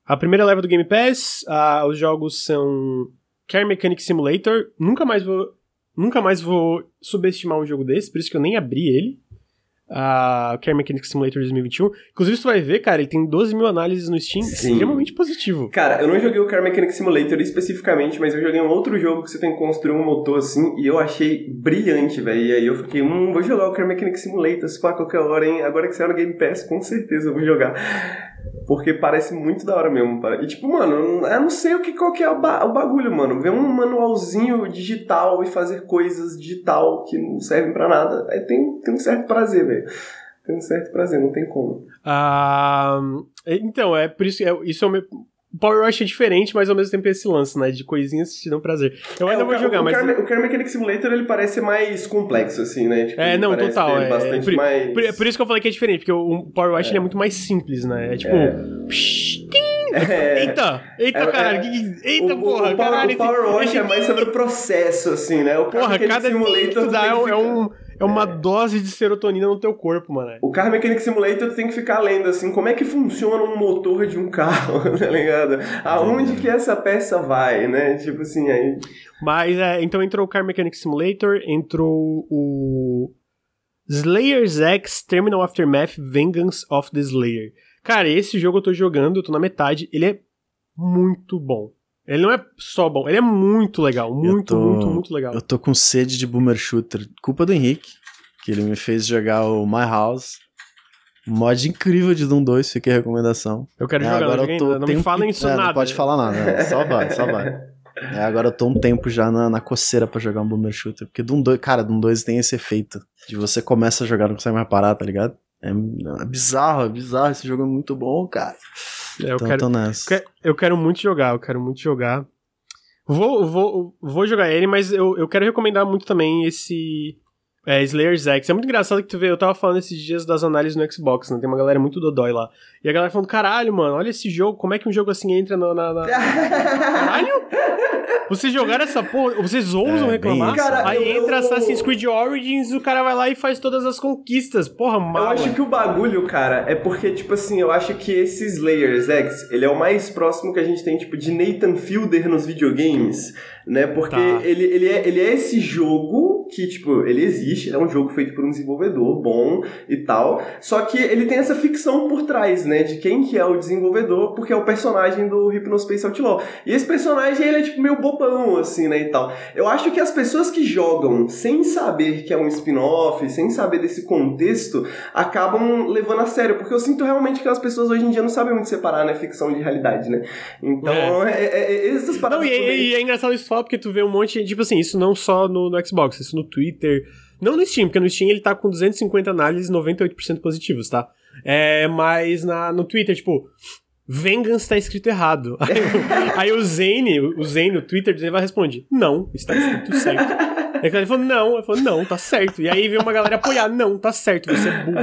a primeira leva do Game Pass. Ah, os jogos são Car Mechanic Simulator. Nunca mais vou. Nunca mais vou subestimar um jogo desse, por isso que eu nem abri ele a Care Mechanic Simulator 2021. Inclusive, você vai ver, cara, ele tem 12 mil análises no Steam, Sim. extremamente positivo. Cara, eu não joguei o Care Mechanic Simulator especificamente, mas eu joguei um outro jogo que você tem que construir um motor assim, e eu achei brilhante, velho. E aí eu fiquei, hum, vou jogar o Care Mechanic Simulator, se for a qualquer hora, hein? Agora que saiu no Game Pass, com certeza eu vou jogar. Porque parece muito da hora mesmo. E tipo, mano, eu não sei o que, qual que é o, ba o bagulho, mano. Ver um manualzinho digital e fazer coisas digital que não servem para nada. Aí tem, tem um certo prazer, velho. Tem um certo prazer, não tem como. Ah, então, é por isso que é, isso é o meu Power Rush é diferente, mas ao mesmo tempo é esse lance, né? De coisinhas que te dão prazer. Eu é, ainda vou jogar, o mas. Car, o Car Mechanic Simulator ele parece mais complexo, assim, né? Tipo, é, não, total. É, bastante por, mais... por, por, isso que eu falei que é diferente, porque o Power Rush é. é muito mais simples, né? É tipo. É. Psh, é. Eita! Eita, é, caralho! É, eita, o, porra! O, caralho, o Power esse... é mais sobre o processo, assim, né? O porra, cada Simulator dá é, é um é uma é. dose de serotonina no teu corpo, mano. O Car Mechanic Simulator tem que ficar lendo assim, como é que funciona um motor de um carro, tá ligado? Aonde que essa peça vai, né? Tipo assim, aí... Mas, é, então entrou o Car Mechanic Simulator, entrou o Slayer's X Terminal Aftermath Vengeance of the Slayer. Cara, esse jogo eu tô jogando, eu tô na metade, ele é muito bom. Ele não é só bom, ele é muito legal. Muito, tô, muito, muito legal. Eu tô com sede de Boomer Shooter. Culpa do Henrique, que ele me fez jogar o My House. Mod incrível de Doom 2, fica a recomendação. Eu quero é, jogar, agora eu tô, não me falem isso é, nada. Não pode falar nada, né? só vai, só vai. É, agora eu tô um tempo já na, na coceira pra jogar um Boomer Shooter. Porque Doom 2, cara, Doom 2 tem esse efeito. De você começa a jogar, não consegue mais parar, tá ligado? É, é bizarro, é bizarro. Esse jogo é muito bom, cara. É, eu, então, quero, eu quero muito jogar, eu quero muito jogar. Vou, vou, vou jogar ele, mas eu, eu quero recomendar muito também esse é, Slayer's X. É muito engraçado que tu vê, eu tava falando esses dias das análises no Xbox, né? Tem uma galera muito dodói lá. E a galera falando, caralho, mano, olha esse jogo, como é que um jogo assim entra na. na, na... caralho? Vocês jogaram essa porra, vocês ousam é, reclamar? Cara, aí eu, entra eu, Assassin's Creed Origins e o cara vai lá e faz todas as conquistas. Porra, mal. Eu acho que o bagulho, cara, é porque, tipo assim, eu acho que esse Slayers X, ele é o mais próximo que a gente tem, tipo, de Nathan Fielder nos videogames, né? Porque tá. ele, ele, é, ele é esse jogo que, tipo, ele existe, ele é um jogo feito por um desenvolvedor bom e tal, só que ele tem essa ficção por trás, né? De quem que é o desenvolvedor, porque é o personagem do Hypnospace Outlaw. E esse personagem, ele é, tipo, meio bobão, assim, né, e tal. Eu acho que as pessoas que jogam sem saber que é um spin-off, sem saber desse contexto, acabam levando a sério, porque eu sinto realmente que as pessoas hoje em dia não sabem muito separar, né, ficção de realidade, né? Então, é, é, é, é essas paradas... Não, e, é, e é engraçado isso falar, porque tu vê um monte, tipo assim, isso não só no, no Xbox, isso no Twitter, Não no Steam, porque no Steam ele tá com 250 análises 98% positivos, tá? É, mas na, no Twitter, tipo, Vengeance tá escrito errado. Aí, aí o Zane, o Zane, o Twitter Zane vai responder: Não, está escrito certo. Aí ele falou, não, ele falou, não, tá certo. E aí vem uma galera apoiar, não, tá certo, você é burro.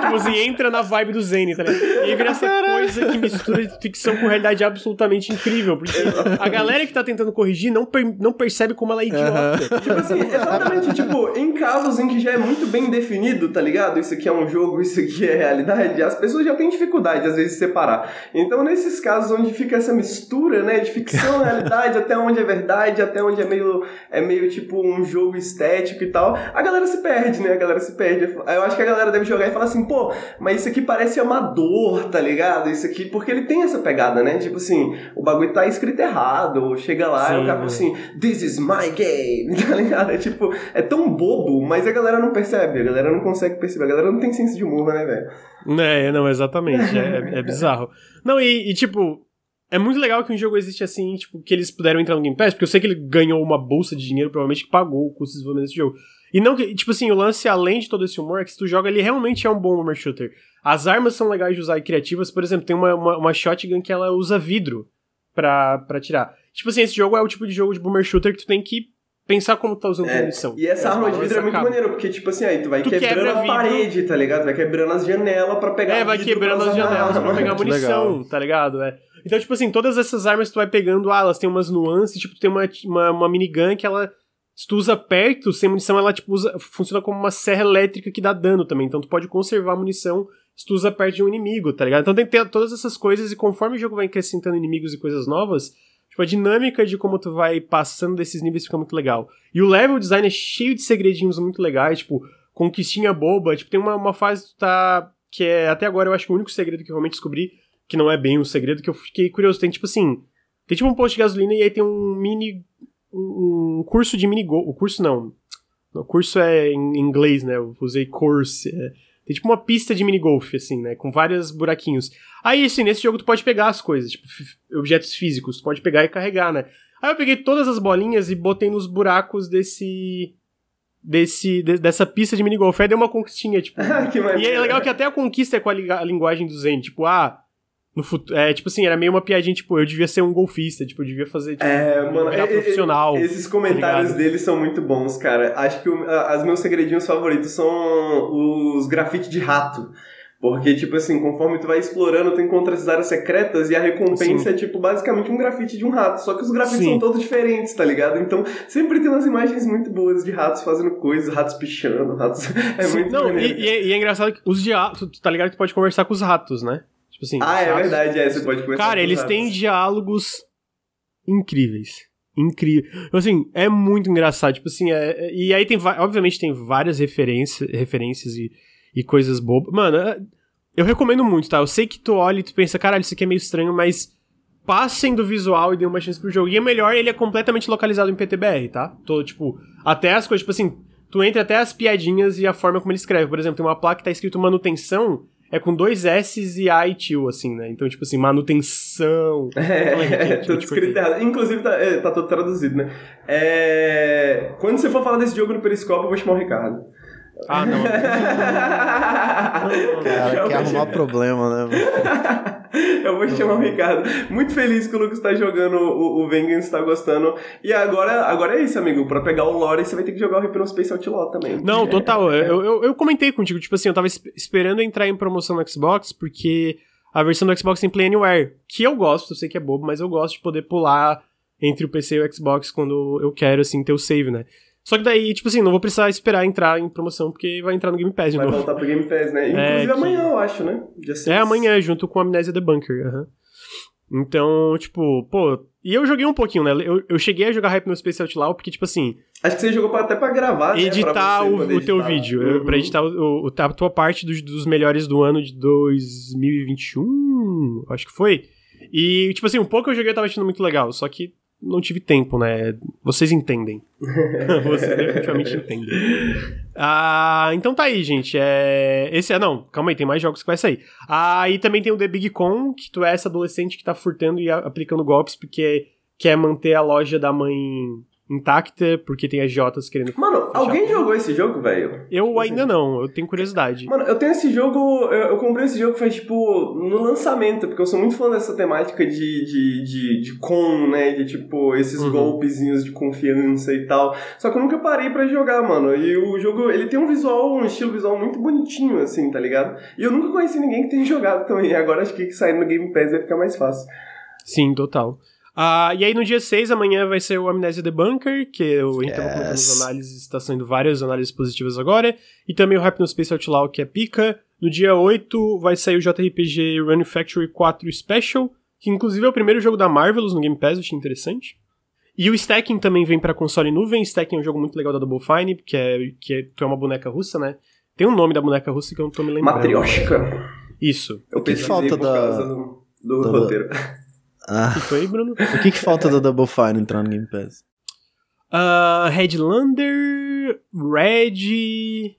tipo assim, entra na vibe do Zane, tá ligado? E aí vira essa coisa que mistura ficção com realidade absolutamente incrível. Porque a galera que tá tentando corrigir não, per não percebe como ela é idiota. Uhum. Tipo assim, exatamente, tipo, em casos em que já é muito bem definido, tá ligado? Isso aqui é um jogo, isso aqui é realidade, as pessoas já têm dificuldade, às vezes, de separar. Então, nesses casos onde fica essa mistura, né, de ficção e realidade, até onde é verdade, até onde é meio, é meio tipo um jogo jogo estético e tal, a galera se perde, né? A galera se perde. Eu acho que a galera deve jogar e falar assim, pô, mas isso aqui parece amador, tá ligado? Isso aqui, porque ele tem essa pegada, né? Tipo assim, o bagulho tá escrito errado, chega lá Sim, e o cara fala assim, this is my game, tá ligado? É tipo, é tão bobo, mas a galera não percebe, a galera não consegue perceber, a galera não tem senso de humor, né, velho? É, não, exatamente, é, é, é bizarro. Não, e, e tipo, é muito legal que um jogo existe assim, tipo, que eles puderam entrar no Game Pass, porque eu sei que ele ganhou uma bolsa de dinheiro, provavelmente que pagou o custo de desenvolvimento desse jogo. E não que, tipo assim, o lance, além de todo esse humor, é que se tu joga, ele realmente é um bom boomer shooter. As armas são legais de usar e criativas, por exemplo, tem uma, uma, uma shotgun que ela usa vidro pra, pra tirar. Tipo assim, esse jogo é o tipo de jogo de boomer shooter que tu tem que pensar como tá usando é, munição. E essa arma de vidro é muito acaba. maneiro, porque, tipo assim, aí tu vai tu quebrando a parede, tá ligado? Vai quebrando as janelas pra pegar É, vai quebrando as janelas pra pegar munição, tá ligado? É. Então, tipo assim, todas essas armas tu vai pegando, ah, elas têm umas nuances, tipo, tem uma, uma, uma minigun que ela, se tu usa perto, sem munição, ela, tipo, usa, funciona como uma serra elétrica que dá dano também. Então tu pode conservar munição se tu usa perto de um inimigo, tá ligado? Então tem que ter todas essas coisas e conforme o jogo vai acrescentando inimigos e coisas novas, tipo, a dinâmica de como tu vai passando desses níveis fica muito legal. E o level design é cheio de segredinhos muito legais, tipo, conquistinha boba, tipo, tem uma, uma fase que tu tá... que é, até agora, eu acho que o único segredo que eu realmente descobri que não é bem um segredo, que eu fiquei curioso. Tem tipo assim, tem tipo um posto de gasolina e aí tem um mini. um curso de mini O curso não. O curso é em inglês, né? Eu usei course. É, tem tipo uma pista de mini golf, assim, né? Com vários buraquinhos. Aí, assim, nesse jogo tu pode pegar as coisas, tipo, objetos físicos, tu pode pegar e carregar, né? Aí eu peguei todas as bolinhas e botei nos buracos desse. Desse, de, dessa pista de mini golf. Aí deu uma conquistinha, tipo. e é legal que até a conquista é com a, a linguagem do Zen. Tipo, ah, no futuro. É, tipo assim, era meio uma piadinha, tipo, eu devia ser um golfista, tipo, eu devia fazer, tipo, é, mano, é, profissional. Esses comentários tá dele são muito bons, cara. Acho que o, as meus segredinhos favoritos são os grafites de rato. Porque, tipo assim, conforme tu vai explorando, tu encontra as áreas secretas e a recompensa Sim. é, tipo, basicamente um grafite de um rato. Só que os grafites Sim. são todos diferentes, tá ligado? Então, sempre tem umas imagens muito boas de ratos fazendo coisas, ratos pichando, ratos... É Sim. muito Não, e, e, é, e, é engraçado que os diálogos, tá ligado que tu pode conversar com os ratos, né? Tipo assim. Ah, é verdade, é. Você pode começar Cara, eles têm diálogos incríveis. Incrível. Então, assim, é muito engraçado. Tipo assim, é, é e aí tem, obviamente, tem várias referências, referências e, e coisas bobas. Mano, é, eu recomendo muito, tá? Eu sei que tu olha e tu pensa, caralho, isso aqui é meio estranho, mas passem do visual e dê uma chance pro jogo. E é melhor, ele é completamente localizado em PTBR, tá? Tô, tipo, até as coisas, tipo assim, tu entra até as piadinhas e a forma como ele escreve. Por exemplo, tem uma placa que tá escrito manutenção é com dois S's e A e tio, assim, né? Então, tipo assim, manutenção. É, é tudo escrito errado. Inclusive, tá, é, tá tudo traduzido, né? É... Quando você for falar desse jogo no Periscope, eu vou chamar o Ricardo. Ah, não. Cara, quer arrumar problema, né? Eu vou chamar o Ricardo. Muito feliz que o Lucas tá jogando o, o Vengeance, tá gostando. E agora, agora é isso, amigo. Pra pegar o lore, você vai ter que jogar o Hypno Space Outlaw também. Não, total. Eu, eu, eu comentei contigo, tipo assim, eu tava esperando entrar em promoção no Xbox, porque a versão do Xbox tem Play Anywhere, que eu gosto, eu sei que é bobo, mas eu gosto de poder pular entre o PC e o Xbox quando eu quero, assim, ter o save, né? Só que daí, tipo assim, não vou precisar esperar entrar em promoção, porque vai entrar no Game Pass de vai novo. Vai voltar pro Game Pass, né? É, Inclusive é, amanhã, que... eu acho, né? É amanhã, junto com a Amnésia The Bunker. Uhum. Então, tipo, pô. E eu joguei um pouquinho, né? Eu, eu cheguei a jogar Hype no Space Outlaw, porque, tipo assim. Acho que você jogou até pra gravar, né? Editar o, o teu vídeo. Uhum. Pra editar o, o, a tua parte dos, dos melhores do ano de 2021. Acho que foi. E, tipo assim, um pouco eu joguei eu tava achando muito legal. Só que não tive tempo, né? Vocês entendem. Vocês definitivamente entendem. Ah, então tá aí, gente. É... Esse é. Não, calma aí, tem mais jogos que vai sair. Ah, e também tem o The Big Con, que tu é essa adolescente que tá furtando e aplicando golpes porque quer manter a loja da mãe intacta, porque tem agiotas querendo. Mano, alguém jogou esse jogo, velho? Eu ainda não, eu tenho curiosidade. Mano, eu tenho esse jogo. Eu, eu, comprei esse jogo faz tipo no lançamento, porque eu sou muito fã dessa temática de, de, de, de com, né? De tipo, esses uhum. golpezinhos de confiança e tal. Só que eu nunca parei para jogar, mano. E o jogo, ele tem um visual, um estilo visual muito bonitinho, assim, tá ligado? E eu nunca conheci ninguém que tenha jogado também. Agora acho que saindo no Game Pass vai ficar mais fácil. Sim, total. Uh, e aí no dia 6, amanhã vai ser o Amnesia Debunker, que eu yes. colocando as análises, está saindo várias análises positivas agora. E também o Hypno Space Outlaw, que é pica. No dia 8 vai sair o JRPG Run Factory 4 Special, que inclusive é o primeiro jogo da Marvelous no Game Pass, eu achei interessante. E o Stacking também vem para console nuvem. Stacking é um jogo muito legal da Double Fine, que é, que é, que é uma boneca russa, né? Tem um nome da boneca russa que eu não tô me lembrando. Matryoshka. Isso. Eu pensei falta da... do, do roteiro. Ah. O que foi, Bruno? O que, que falta do Double Fine entrar no Game Pass? Uh, Headlander, Red.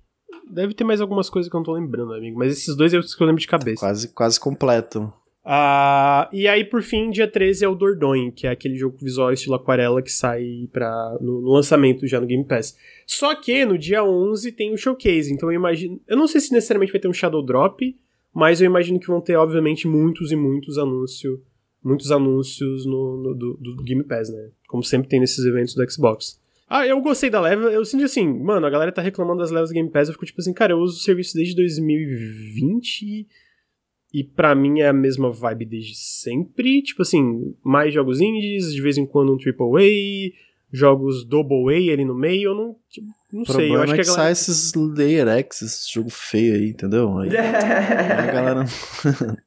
Deve ter mais algumas coisas que eu não tô lembrando, amigo. Mas esses dois é os que eu lembro de cabeça. Quase, quase completo. Uh, e aí, por fim, dia 13 é o Dordogne, que é aquele jogo visual estilo aquarela que sai pra, no, no, lançamento já no Game Pass. Só que no dia 11 tem o showcase, então eu imagino. Eu não sei se necessariamente vai ter um Shadow Drop, mas eu imagino que vão ter, obviamente, muitos e muitos anúncios muitos anúncios no, no do, do, Game Pass, né? Como sempre tem nesses eventos do Xbox. Ah, eu gostei da leva, eu sinto assim, mano, a galera tá reclamando das levas do Game Pass, eu fico tipo assim, cara, eu uso o serviço desde 2020 e para mim é a mesma vibe desde sempre, tipo assim, mais jogos indies, de vez em quando um AAA, jogos double A ali no meio, eu não, tipo, não sei, eu acho é que, a galera... sai esses Layer X, esse jogo feio aí, entendeu? Aí, a galera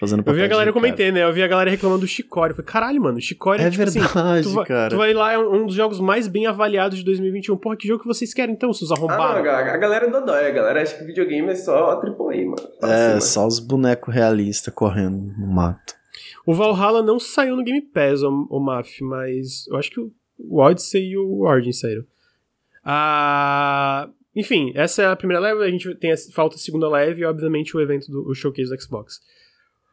Fazendo Eu vi a galera comentando, né? Eu vi a galera reclamando do Chicory. Eu falei, caralho, mano, Chicory é, é tipo assim, verdade, assim, tu vai, cara. Tu vai lá, é um dos jogos mais bem avaliados de 2021. Porra, que jogo que vocês querem então, seus arrombados? Ah, não, a galera é dodói, a galera acha que videogame é só AAA, mano. é, assim, só os bonecos realistas correndo no mato. O Valhalla não saiu no Game Pass, o, o Maf, mas eu acho que o, Odyssey e o Origin saíram. Ah... Enfim, essa é a primeira leve, a gente tem a, falta a segunda leve e, obviamente, o evento do o showcase do Xbox.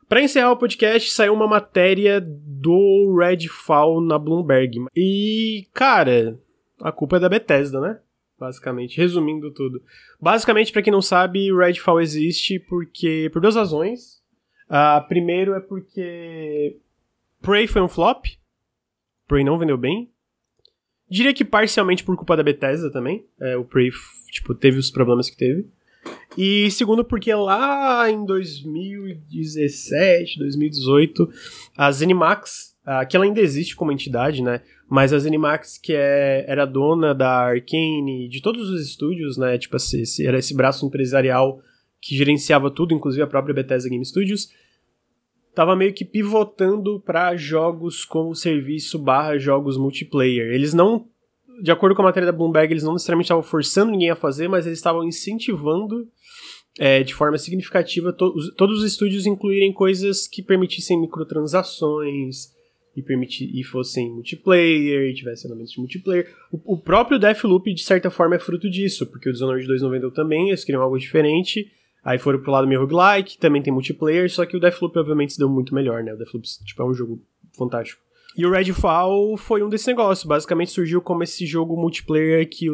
Para encerrar o podcast, saiu uma matéria do Redfall na Bloomberg. E, cara, a culpa é da Bethesda, né? Basicamente, resumindo tudo. Basicamente, para quem não sabe, Redfall existe porque por duas razões. Uh, primeiro é porque Prey foi um flop. Prey não vendeu bem. Diria que parcialmente por culpa da Bethesda também. É, o Prey, tipo, teve os problemas que teve. E segundo, porque lá em 2017, 2018, a Zenimax, que ela ainda existe como entidade, né? Mas a Zenimax, que é, era dona da Arkane, de todos os estúdios, né? Tipo, esse, era esse braço empresarial que gerenciava tudo, inclusive a própria Bethesda Game Studios, tava meio que pivotando para jogos como serviço barra jogos multiplayer. Eles não de acordo com a matéria da Bloomberg, eles não necessariamente estavam forçando ninguém a fazer, mas eles estavam incentivando é, de forma significativa to os, todos os estúdios incluírem coisas que permitissem microtransações e, permitir, e fossem multiplayer, e tivessem elementos de multiplayer. O, o, próprio Deathloop, de certa forma, é fruto disso, porque o Dishonored 2 não vendeu também, eles queriam algo diferente. Aí foram pro lado meio roguelike, também tem multiplayer, só que o Deathloop obviamente se deu muito melhor, né? O Deathloop tipo, é um jogo fantástico. E o Redfall foi um desse negócio. Basicamente surgiu como esse jogo multiplayer que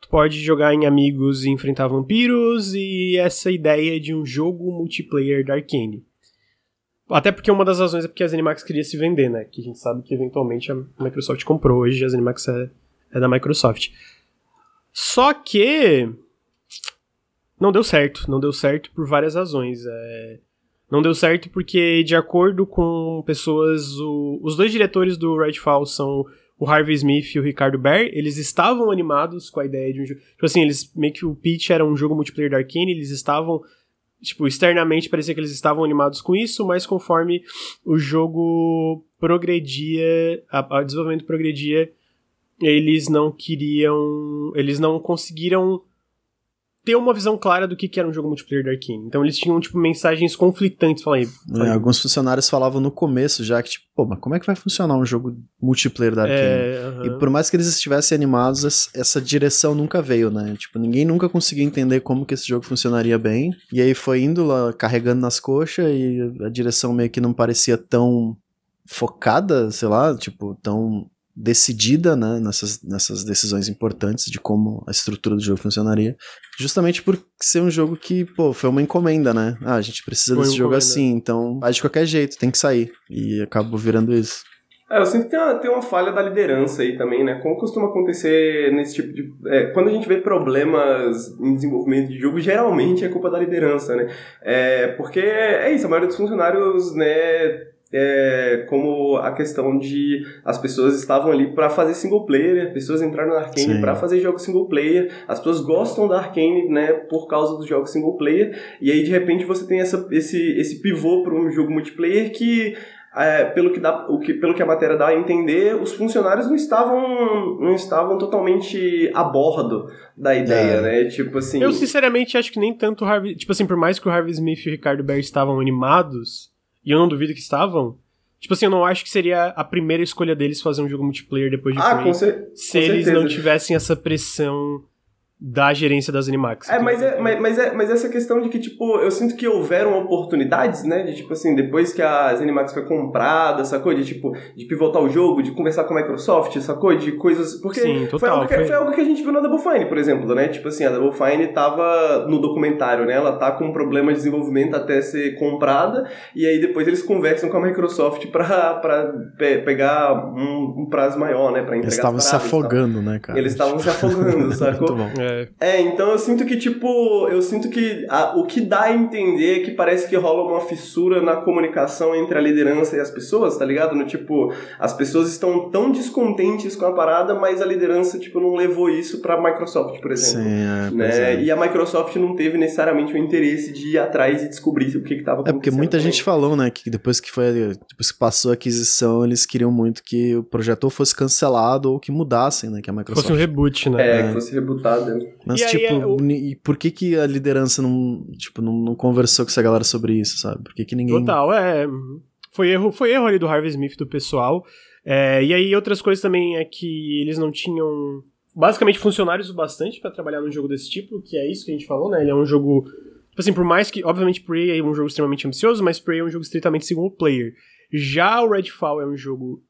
tu pode jogar em amigos e enfrentar vampiros, e essa ideia de um jogo multiplayer da Arkane. Até porque uma das razões é porque a ZeniMax queria se vender, né? Que a gente sabe que eventualmente a Microsoft comprou. Hoje a ZeniMax é, é da Microsoft. Só que não deu certo. Não deu certo por várias razões. É... Não deu certo porque, de acordo com pessoas, o, os dois diretores do Redfall são o Harvey Smith e o Ricardo Baer, eles estavam animados com a ideia de um jogo. Tipo assim, eles meio que o pitch era um jogo multiplayer da Arkane, eles estavam. Tipo, externamente parecia que eles estavam animados com isso, mas conforme o jogo progredia, o desenvolvimento progredia, eles não queriam. Eles não conseguiram ter uma visão clara do que, que era um jogo multiplayer da Arkane. Então eles tinham, tipo, mensagens conflitantes. Falei. É, alguns funcionários falavam no começo já que, tipo, pô, mas como é que vai funcionar um jogo multiplayer da Arkane? É, uh -huh. E por mais que eles estivessem animados, essa direção nunca veio, né? Tipo, ninguém nunca conseguia entender como que esse jogo funcionaria bem. E aí foi indo lá, carregando nas coxas e a direção meio que não parecia tão focada, sei lá, tipo, tão decidida né, nessas, nessas decisões importantes de como a estrutura do jogo funcionaria, justamente por ser um jogo que, pô, foi uma encomenda, né? Ah, a gente precisa foi desse jogo assim, então faz de qualquer jeito, tem que sair. E acabou virando isso. É, eu sinto que tem uma, tem uma falha da liderança aí também, né? Como costuma acontecer nesse tipo de. É, quando a gente vê problemas em desenvolvimento de jogo, geralmente é culpa da liderança, né? É, porque é isso, a maioria dos funcionários, né, é, como a questão de as pessoas estavam ali para fazer single player, as pessoas entraram na Arkane para fazer jogos single player, as pessoas gostam da Arkane, né, por causa dos jogos single player, e aí de repente você tem essa, esse, esse pivô para um jogo multiplayer que é, pelo, que dá, o que, pelo que a matéria dá a entender, os funcionários não estavam, não estavam totalmente a bordo da ideia, é. né? Tipo assim. Eu sinceramente acho que nem tanto o Harvey. Tipo assim, por mais que o Harvey Smith e o Ricardo Berry estavam animados, e eu não duvido que estavam. Tipo assim, eu não acho que seria a primeira escolha deles fazer um jogo multiplayer depois de ah, Prey, se eles não tivessem essa pressão da gerência das Animax. É, mas é, mas, mas, é, mas essa questão de que, tipo, eu sinto que houveram oportunidades, né? De, tipo assim, depois que a Animax foi comprada, sacou? De, tipo, de pivotar o jogo, de conversar com a Microsoft, sacou? De coisas... Porque Sim, total, foi, algo que, foi... foi algo que a gente viu na Double Fine, por exemplo, né? Tipo assim, a Double Fine tava no documentário, né? Ela tá com um problema de desenvolvimento até ser comprada, e aí depois eles conversam com a Microsoft pra, pra pe pegar um, um, prazo maior, né? Pra entregar Eles estavam se afogando, né, cara? Eles estavam se afogando, sacou? Muito bom. É. é, então eu sinto que, tipo, eu sinto que a, o que dá a entender é que parece que rola uma fissura na comunicação entre a liderança e as pessoas, tá ligado? No tipo, as pessoas estão tão descontentes com a parada, mas a liderança, tipo, não levou isso pra Microsoft, por exemplo. Sim, é, né? É. E a Microsoft não teve necessariamente o interesse de ir atrás e descobrir o que, que tava acontecendo. É porque muita gente falou, né, que depois que foi, depois que passou a aquisição, eles queriam muito que o projeto fosse cancelado ou que mudassem, né, que a Microsoft... Fosse um reboot, né? É, é. que fosse rebootado. Mas, e tipo, é, o... por que que a liderança não, tipo, não, não, conversou com essa galera sobre isso, sabe? Por que que ninguém... Total, é. Foi erro, foi erro ali do Harvey Smith, do pessoal. É, e aí outras coisas também é que eles não tinham basicamente funcionários o bastante para trabalhar num jogo desse tipo, que é isso que a gente falou, né? Ele é um jogo Tipo assim, por mais que, obviamente, Prey é um jogo extremamente ambicioso, mas Prey é um jogo estritamente single player. Já o Redfall é um jogo,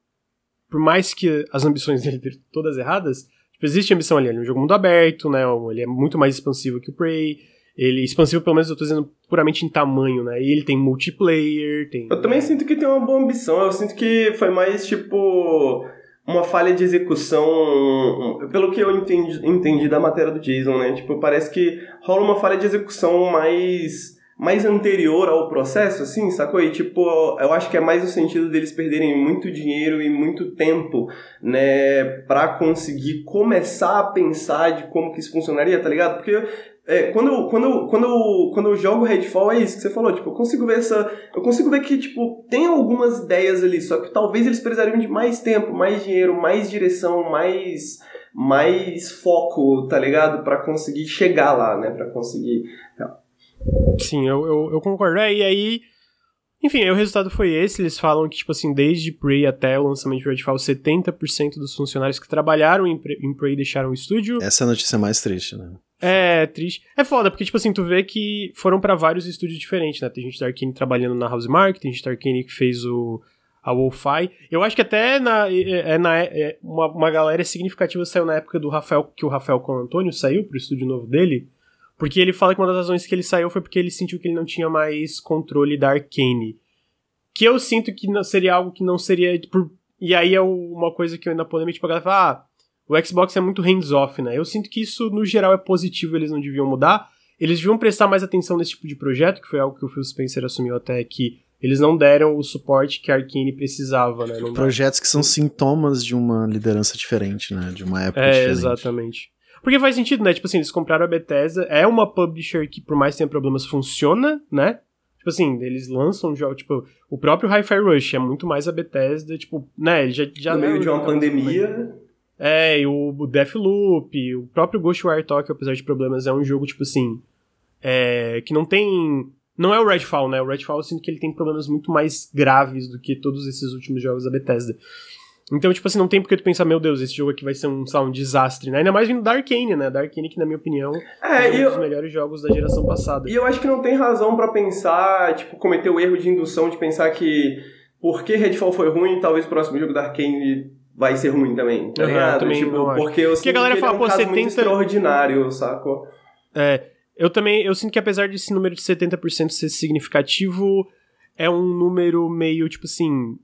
por mais que as ambições dele estejam todas erradas, tipo, existe ambição ali. Ele é um jogo mundo aberto, né? Ele é muito mais expansivo que o Prey. Ele, expansivo, pelo menos, eu tô dizendo puramente em tamanho, né? E ele tem multiplayer, tem. Eu também sinto que tem uma boa ambição. Eu sinto que foi mais tipo uma falha de execução, pelo que eu entendi, entendi da matéria do Jason, né? Tipo, parece que rola uma falha de execução mais mais anterior ao processo, assim, sacou? E, tipo, eu acho que é mais no sentido deles perderem muito dinheiro e muito tempo, né, pra conseguir começar a pensar de como que isso funcionaria, tá ligado? Porque é, quando, eu, quando, quando, quando eu jogo Redfall, é isso que você falou, tipo, eu consigo ver essa. Eu consigo ver que, tipo, tem algumas ideias ali, só que talvez eles precisariam de mais tempo, mais dinheiro, mais direção, mais mais foco, tá ligado? para conseguir chegar lá, né? para conseguir. Sim, eu, eu, eu concordo. É, e aí. Enfim, aí o resultado foi esse. Eles falam que, tipo assim, desde Prey até o lançamento de Redfall, 70% dos funcionários que trabalharam em, em Prey deixaram o estúdio. Essa é a notícia mais triste, né? É, triste. É foda, porque, tipo assim, tu vê que foram para vários estúdios diferentes, né? Tem gente da Arkane trabalhando na House Mark, tem gente da Arkane que fez o a Wolfai. Eu acho que até na, é, é, na, é, uma, uma galera significativa saiu na época do Rafael, que o Rafael com o Antônio saiu pro estúdio novo dele, porque ele fala que uma das razões que ele saiu foi porque ele sentiu que ele não tinha mais controle da Arkane. Que eu sinto que não, seria algo que não seria... Por, e aí é uma coisa que eu ainda polemei, tipo, a galera fala, ah, o Xbox é muito hands-off, né? Eu sinto que isso, no geral, é positivo, eles não deviam mudar. Eles deviam prestar mais atenção nesse tipo de projeto, que foi algo que o Phil Spencer assumiu até que eles não deram o suporte que a Arkane precisava, né? Não Projetos dá. que são sintomas de uma liderança diferente, né? De uma época é, diferente. Exatamente. Porque faz sentido, né? Tipo assim, eles compraram a Bethesda, é uma publisher que, por mais que tenha problemas, funciona, né? Tipo assim, eles lançam jogos, tipo, o próprio Hi-Fi Rush é muito mais a Bethesda, tipo, né? Ele já, já no meio de uma pandemia. É, e o, o Deathloop, o próprio Ghostwire Tokyo, apesar de problemas, é um jogo, tipo assim, é, que não tem... Não é o Redfall, né? O Redfall eu sinto que ele tem problemas muito mais graves do que todos esses últimos jogos da Bethesda. Então, tipo assim, não tem porque tu pensar, meu Deus, esse jogo aqui vai ser um, sabe, um desastre, né? Ainda mais vindo da Arkane, né? Da Arkane, que na minha opinião é, é um eu... dos melhores jogos da geração passada. E eu acho que não tem razão para pensar, tipo, cometer o erro de indução de pensar que porque Redfall foi ruim, talvez o próximo jogo da Arkane vai ser ruim também, tá Uhum, ligado? também tipo, porque eu sinto a galera que ele fala, é um pô, caso 70 muito extraordinário, saco? É, eu também, eu sinto que apesar desse número de 70% ser significativo, é um número meio, tipo assim,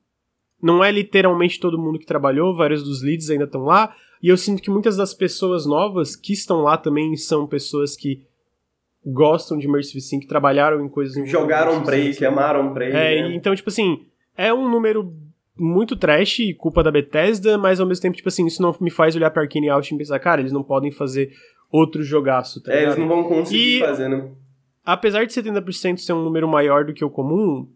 não é literalmente todo mundo que trabalhou, vários dos leads ainda estão lá, e eu sinto que muitas das pessoas novas que estão lá também são pessoas que gostam de Immersive Sim, que trabalharam em coisas... Jogaram Immersive Prey, Sim. que amaram Prey, É, né? então, tipo assim, é um número muito trash e culpa da Bethesda, mas ao mesmo tempo, tipo assim, isso não me faz olhar pra Arkane Out e pensar, cara, eles não podem fazer outro jogaço, tá É, eles ligado? não vão conseguir E- fazer, né? apesar de 70% ser um número maior do que o comum,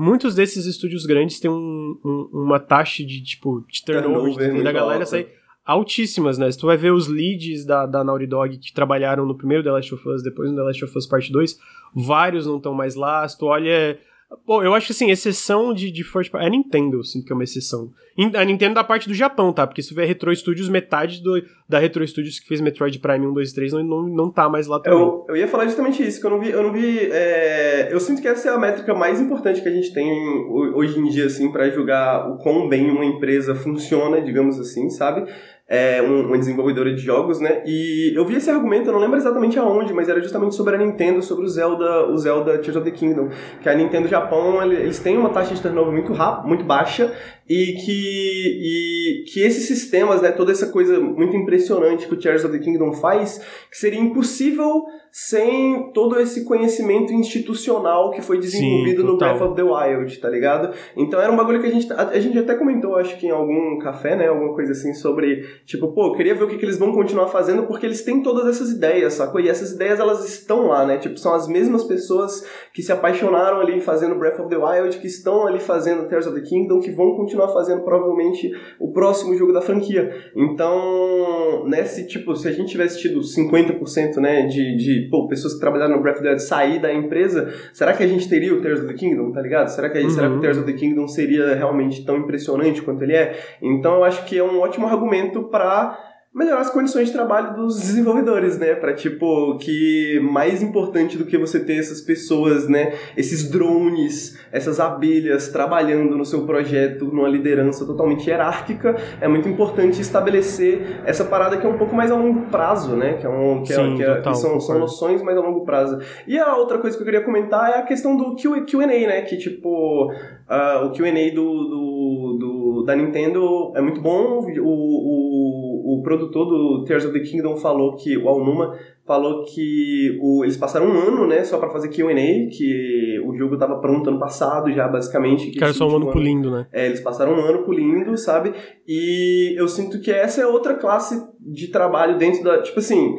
muitos desses estúdios grandes têm um- um- uma taxa de, tipo, de turnover, da galera sair altíssimas, né? Se tu vai ver os leads da, da Naughty Dog que trabalharam no primeiro The Last of Us, depois no The Last of Us Part 2, vários não estão mais lá. Se tu olha... Pô, eu acho que, assim, exceção de, de first party... É a Nintendo, eu sinto que é uma exceção. A Nintendo da parte do Japão, tá? Porque se ver Retro Studios, metade do, da Retro Studios que fez Metroid Prime 1, 2 e 3 não, não, não tá mais lá também. Eu, eu ia falar justamente isso, que eu não vi. Eu, não vi é, eu sinto que essa é a métrica mais importante que a gente tem ho- hoje em dia, assim, para julgar o quão bem uma empresa funciona, digamos assim, sabe? É um- uma desenvolvedora de jogos, né? E eu vi esse argumento, eu não lembro exatamente aonde, mas era justamente sobre a Nintendo, sobre o Zelda, o Zelda Tears of the Kingdom. Que a Nintendo Japão, ele- eles têm uma taxa de turnover muito rápida, muito baixa, e que, e que esses sistemas, né, toda essa coisa muito impressionante que o Tears of the Kingdom faz, que seria impossível sem todo esse conhecimento institucional que foi desenvolvido no total. Breath of the Wild, tá ligado? Então era um bagulho que a gente, a, a gente até comentou, acho que em algum café, né, alguma coisa assim, sobre, tipo, pô, eu queria ver o que, que eles vão continuar fazendo, porque eles têm todas essas ideias, sacou? E essas ideias, elas estão lá, né? Tipo, são as mesmas pessoas que se apaixonaram ali fazendo Breath of the Wild, que estão ali fazendo Tears of the Kingdom, que vão continuar fazendo provavelmente o próximo jogo da franquia. Então, nesse tipo, se a gente tivesse tido 50%, né, de, de pô, pessoas que trabalharam no Breath of the Wild sair da empresa, será que a gente teria o Tears of the Kingdom, tá ligado? Será que, Uhum. será que o Tears of the Kingdom seria realmente tão impressionante quanto ele é? Então, eu acho que é um ótimo argumento pra melhorar as condições de trabalho dos desenvolvedores, né? Pra, tipo, que mais importante do que você ter essas pessoas, né? Esses drones, essas abelhas trabalhando no seu projeto numa liderança totalmente hierárquica, é muito importante estabelecer essa parada que é um pouco mais a longo prazo, né? Que, é um, que, é- Sim, que é- total, que são, são noções mais a longo prazo. E a outra coisa que eu queria comentar é a questão do Q&A, né? Que, tipo, ah, o Q&A do, do, do- da Nintendo é muito bom. O, o, o produtor do Tears of the Kingdom falou que, o Alnuma, falou que o, eles passaram um ano, né, só pra fazer Q&A, que o jogo tava pronto ano passado já, basicamente. que Cara, só um ano pulindo, né? é, eles passaram um ano pulindo, sabe? E eu sinto que essa é outra classe de trabalho dentro da. Tipo assim.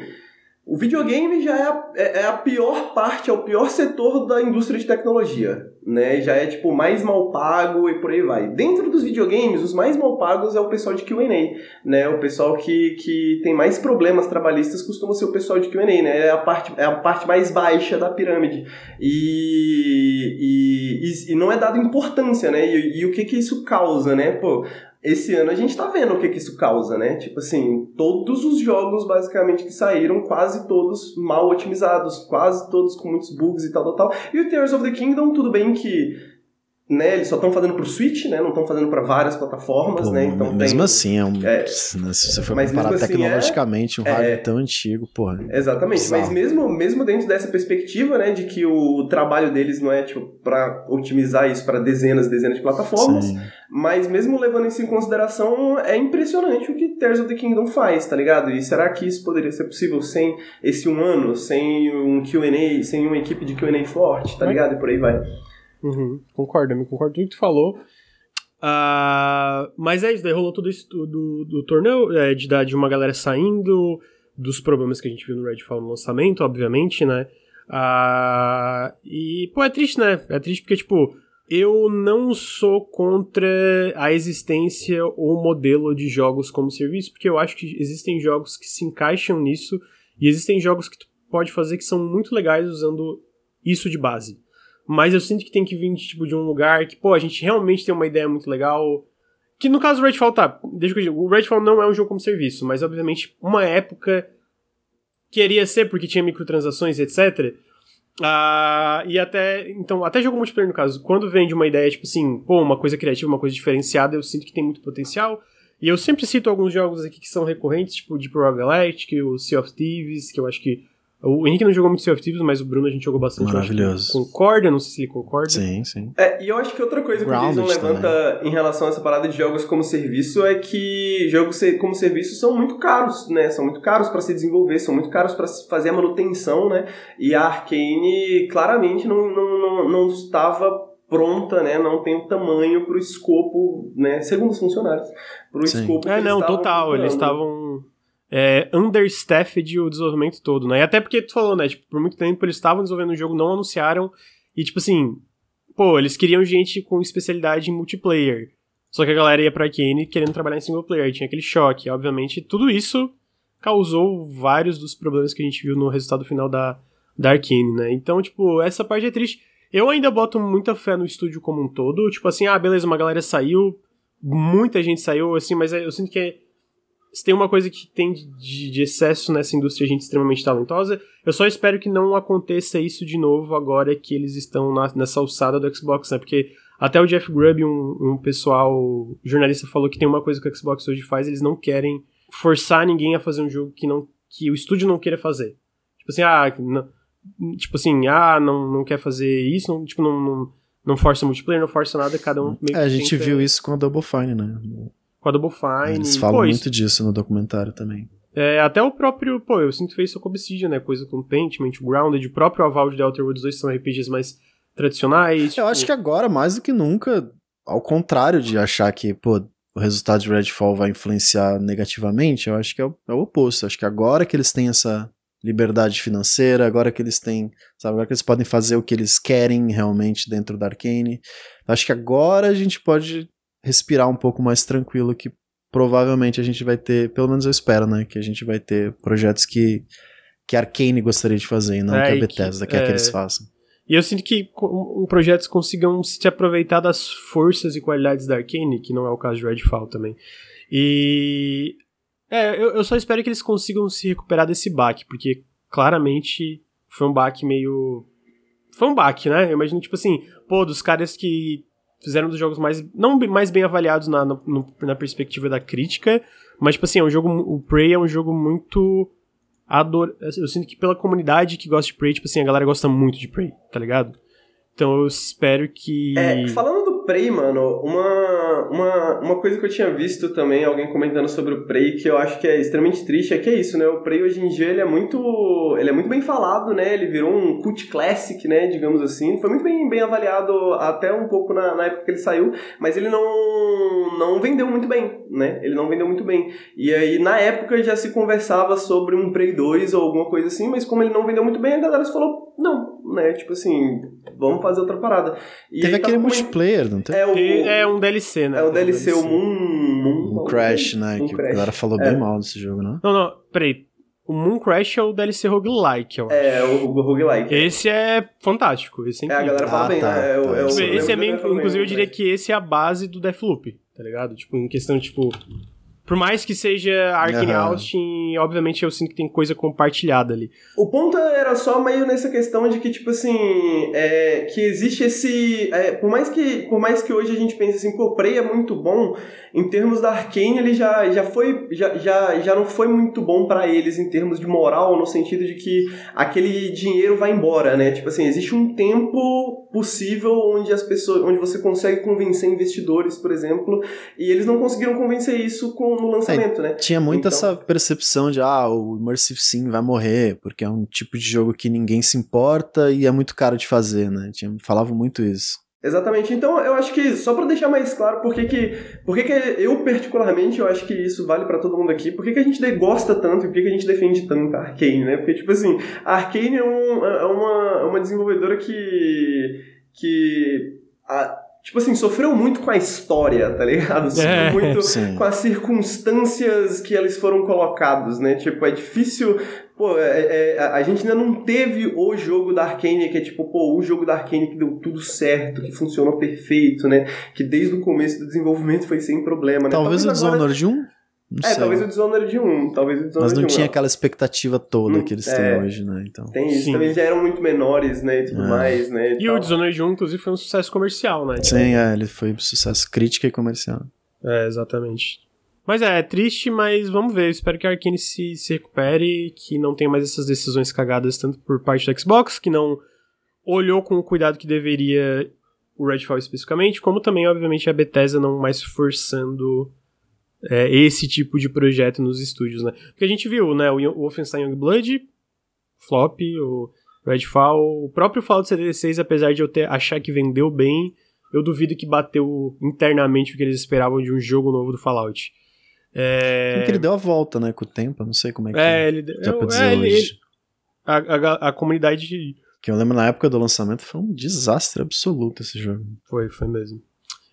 O videogame já é a, é- é a pior parte, é o pior setor da indústria de tecnologia, né? Já é, tipo, mais mal pago e por aí vai. Dentro dos videogames, os mais mal pagos é o pessoal de Q&A, né? O pessoal que, que tem mais problemas trabalhistas costuma ser o pessoal de Q&A, né? É a parte, é a parte mais baixa da pirâmide. E, e, e, e não é dado importância, né? E, e o que que isso causa, né? Pô, esse ano a gente tá vendo o que que isso causa, né? Tipo assim, todos os jogos basicamente que saíram, quase todos mal otimizados, quase todos com muitos bugs e tal, tal, tal. E o Tears of the Kingdom, tudo bem que né, eles só estão fazendo pro Switch, né? Não estão fazendo para várias plataformas, Pô, né? Então mesmo tem... assim, é um, é, se você for mas comparar assim, tecnologicamente um é- hardware é- tão antigo, porra. Exatamente, Bizarro. mas mesmo, mesmo dentro dessa perspectiva, né, de que o trabalho deles não é, tipo, pra otimizar isso para dezenas e dezenas de plataformas, Sim. mas mesmo levando isso em consideração, é impressionante o que Tears of the Kingdom faz, tá ligado? E será que isso poderia ser possível sem esse um ano, sem um Q&A, sem uma equipe de Q&A forte, tá Mas- ligado? E por aí vai. Uhum, concordo, eu concordo com tudo que tu falou. Ah, mas é isso, daí rolou tudo isso do, do, do torneio, é, de, de uma galera saindo, dos problemas que a gente viu no Redfall no lançamento, obviamente, né? Ah, e, pô, é triste, né? É triste porque, tipo, eu não sou contra a existência ou modelo de jogos como serviço, porque eu acho que existem jogos que se encaixam nisso e existem jogos que tu pode fazer que são muito legais usando isso de base. Mas eu sinto que tem que vir tipo, de um lugar que, pô, a gente realmente tem uma ideia muito legal. Que no caso do Redfall, tá, deixa eu digo, o Redfall não é um jogo como serviço, mas obviamente uma época queria ser porque tinha microtransações, etc. Ah, e até, então, até jogo multiplayer no caso, quando vem de uma ideia, tipo assim, pô, uma coisa criativa, uma coisa diferenciada, eu sinto que tem muito potencial. E eu sempre cito alguns jogos aqui que são recorrentes, tipo Deep Rock Galactic, o Sea of Thieves, que eu acho que o Henrique não jogou muito Sea of Thieves, mas o Bruno a gente jogou bastante. Maravilhoso. Concorda? Não sei se ele concorda. Sim, sim. É, e eu acho que outra coisa que o Jason levanta também. em relação a essa parada de jogos como serviço é que jogos como serviço são muito caros, né? São muito caros para se desenvolver, são muito caros para fazer a manutenção, né? E a Arkane claramente não, não, não, não estava pronta, né? Não tem o tamanho para o escopo, né? Segundo os funcionários, para o escopo. É, não, total. Eles estavam é, understaffed o desenvolvimento todo, né? E até porque tu falou, né? Tipo, por muito tempo eles estavam desenvolvendo o jogo, não anunciaram. E, tipo assim, pô, eles queriam gente com especialidade em multiplayer. Só que a galera ia pra Arkane querendo trabalhar em single player. Tinha aquele choque. Obviamente, tudo isso causou vários dos problemas que a gente viu no resultado final da, da Arkane, né? Então, tipo, essa parte é triste. Eu ainda boto muita fé no estúdio como um todo. Tipo assim, ah, beleza, uma galera saiu, muita gente saiu, assim, mas eu sinto que se tem uma coisa que tem de, de, excesso nessa indústria, gente extremamente talentosa. Eu só espero que não aconteça isso de novo agora que eles estão na, nessa alçada do Xbox, né? Porque até o Jeff Grubb, um, um pessoal jornalista, falou que tem uma coisa que o Xbox hoje faz, eles não querem forçar ninguém a fazer um jogo que, não, que o estúdio não queira fazer. Tipo assim, ah, não, tipo assim, ah, não, não quer fazer isso, não, tipo, não, não, não força multiplayer, não força nada, cada um meio É, a gente tenta... viu isso com a Double Fine, né? Com a Double Fine. Eles falam pô, muito isso... disso no documentário também. É, até o próprio, pô, eu sinto que fez isso com Obsidian, né? Coisa com Pentiment, Grounded, o próprio Aval de The Outer Worlds 2 são RPGs mais tradicionais. Eu tipo... acho que agora, mais do que nunca, ao contrário de achar que, pô, o resultado de Redfall vai influenciar negativamente, eu acho que é o, é o oposto. Eu acho que agora que eles têm essa liberdade financeira, agora que eles têm, sabe, agora que eles podem fazer o que eles querem realmente dentro da Arcane, acho que agora a gente pode respirar um pouco mais tranquilo que provavelmente a gente vai ter, pelo menos eu espero, né, que a gente vai ter projetos que que a Arcane gostaria de fazer e não é, que a Bethesda que, quer é... que eles façam. E eu sinto que um, projetos consigam se aproveitar das forças e qualidades da Arcane, que não é o caso de Redfall também. E é, eu, eu só espero que eles consigam se recuperar desse baque, porque claramente foi um baque meio foi um baque, né? Eu imagino, tipo assim, pô, dos caras que fizeram dos jogos mais. Não mais bem avaliados na, na, na, perspectiva da crítica, mas, tipo assim, é um jogo. O Prey é um jogo muito. Ador... Eu sinto que pela comunidade que gosta de Prey, tipo assim, a galera gosta muito de Prey, tá ligado? Então eu espero que. É, falando do Prey, mano, uma, uma, uma coisa que eu tinha visto também, alguém comentando sobre o Prey, que eu acho que é extremamente triste, é que é isso, né? O Prey hoje em dia ele é muito. ele é muito bem falado, né? Ele virou um cult classic, né? Digamos assim. Foi muito bem, bem avaliado até um pouco na, na época que ele saiu, mas ele não, não vendeu muito bem, né? Ele não vendeu muito bem. E aí, na época, já se conversava sobre um Prey 2 ou alguma coisa assim, mas como ele não vendeu muito bem, a galera falou, não, né? Tipo assim, vamos fazer outra parada. E Teve aquele multiplayer, não tem? É, o, é um DLC, né? É um DLC, o Moon... Moon, Crash, né? Moon que Crash. a galera falou é. bem mal desse jogo, né? Não, não, peraí. O Moon Crash é o DLC roguelike, eu acho. É, o, o roguelike. Esse é fantástico. Esse é, é a galera fala ah, bem, tá, né? É, tá, é, esse é meio, inclusive eu diria que esse é a base do Deathloop, tá ligado? Tipo, em questão, tipo, por mais que seja Arkane uhum. Austin, obviamente eu sinto que tem coisa compartilhada ali. O ponto era só meio nessa questão de que, tipo assim, é, que existe esse. É, por, mais que, por mais que hoje a gente pense assim, pô, Prey é muito bom, em termos da Arkane ele já, já foi. Já, já, já não foi muito bom para eles em termos de moral, no sentido de que aquele dinheiro vai embora, né? Tipo assim, existe um tempo possível onde as pessoas. onde você consegue convencer investidores, por exemplo, e eles não conseguiram convencer isso com no lançamento, é, né? Tinha muito então... essa percepção de, ah, o Immersive Sim vai morrer, porque é um tipo de jogo que ninguém se importa e é muito caro de fazer, né? Tinha, falavam muito isso. Exatamente. Então, eu acho que, só para deixar mais claro por que que, por que que eu, particularmente, eu acho que isso vale para todo mundo aqui, por que que a gente gosta tanto e por que que a gente defende tanto a Arkane, né? Porque, tipo assim, a Arkane é, um, é uma, é uma desenvolvedora que, que a, tipo assim, sofreu muito com a história, tá ligado? Sofreu é, muito sim. com as circunstâncias que eles foram colocados, né? Tipo, é difícil. Pô, é, é, a gente ainda não teve o jogo da Arkane, que é tipo, pô, o jogo da Arkane que deu tudo certo, que funcionou perfeito, né? Que desde o começo do desenvolvimento foi sem problema, né? Talvez, Talvez o agora... Dishonored 1? Não é, sei. talvez o Dishonored 1, talvez o Dishonored Mas não 1, tinha aquela expectativa toda hum, que eles têm é, hoje, né? Então. Tem isso, Sim. também já eram muito menores, né, e tudo é. mais, né? E, e o Dishonored 1, inclusive, foi um sucesso comercial, né? Sim, é, ele foi um sucesso crítico e comercial. É, exatamente. Mas é, é triste, mas vamos ver. Eu espero que a Arkane se, se recupere, que não tenha mais essas decisões cagadas, tanto por parte do Xbox, que não olhou com o cuidado que deveria o Redfall especificamente, como também, obviamente, a Bethesda não mais forçando é, esse tipo de projeto nos estúdios, né? Porque a gente viu, né, o Wolfenstein Youngblood, flop, o Redfall, o próprio Fallout 76, apesar de eu ter, achar que vendeu bem, eu duvido que bateu internamente o que eles esperavam de um jogo novo do Fallout. É... que ele deu a volta, né, com o tempo, eu não sei como é que é. Ele, é, hoje. Ele, a, a, a comunidade que eu lembro na época do lançamento foi um desastre absoluto esse jogo. Foi, foi mesmo.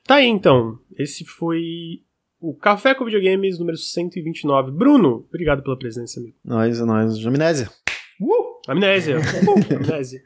Tá aí então. Esse foi o Café com Videogames número 129. Bruno, obrigado pela presença, amigo. Nós, nós, amnésia. Uh! Amnésia. Uh, amnésia.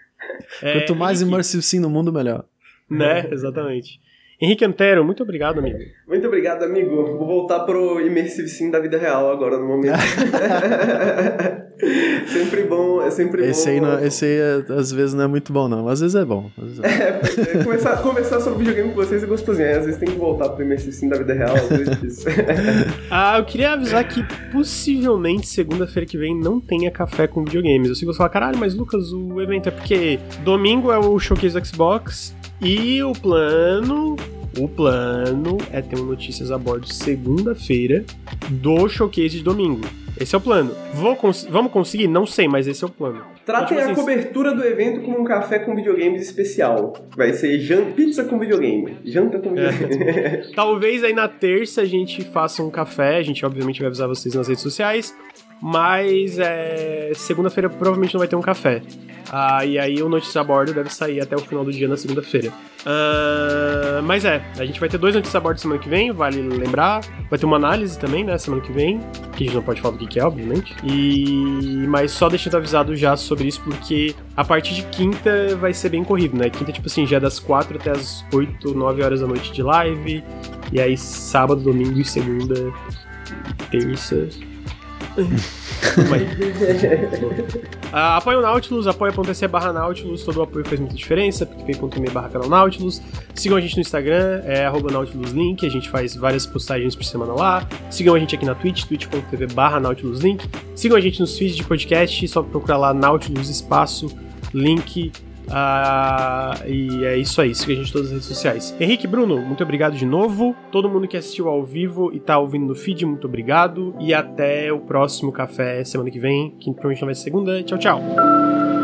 Quanto mais Henrique. Immersive Sim no mundo, melhor. Né, exatamente. Henrique Antero, muito obrigado, amigo. Muito obrigado, amigo. Vou voltar pro Immersive Sim da vida real agora, no momento. sempre bom, é sempre esse bom. Aí não, esse aí, é, às vezes, não é muito bom, não. Às vezes é bom. Vezes é, bom. é começar, conversar sobre videogame com vocês é gostosinho. Às vezes tem que voltar pro Immersive Sim da vida real, às vezes ah, eu queria avisar que possivelmente segunda-feira que vem não tenha café com videogames. Eu sei que você fala, caralho, mas Lucas, o evento é porque domingo é o showcase do Xbox e o plano o plano é ter um notícias a bordo segunda-feira do showcase de domingo. Esse é o plano. Cons vamos conseguir? Não sei, mas esse é o plano. Tratem então, tipo a assim, cobertura do evento como um café com videogames especial. Vai ser pizza com videogame. Janta com é. videogame. É. Talvez aí na terça a gente faça um café. A gente obviamente vai avisar vocês nas redes sociais. Mas é, segunda-feira provavelmente não vai ter um café. Ah, e aí o Notícia a Bordo deve sair até o final do dia na segunda-feira. Uh, mas é, a gente vai ter dois notícias a bordo semana que vem, vale lembrar. Vai ter uma análise também, né, semana que vem. Que a gente não pode falar do que é, obviamente. E. Mas só deixando avisado já sobre isso, porque a partir de quinta vai ser bem corrido, né? Quinta, tipo assim, já é das 4 até as 8, 9 horas da noite de live. E aí sábado, domingo e segunda, terça uh, apoia o Nautilus, apoia.se barra Nautilus, todo o apoio faz muita diferença, picpay.me barra canal Nautilus. Sigam a gente no Instagram, é arroba NautilusLink, a gente faz várias postagens por semana lá. Sigam a gente aqui na Twitch, twitch.tv barra NautilusLink. Sigam a gente nos feeds de podcast, só procurar lá Nautilus Espaço, link ah, e é isso aí, siga a gente em todas as redes sociais. Henrique, Bruno, muito obrigado de novo. Todo mundo que assistiu ao vivo e tá ouvindo no feed, muito obrigado. E até o próximo café semana que vem, que provavelmente não vai ser segunda. Tchau, tchau.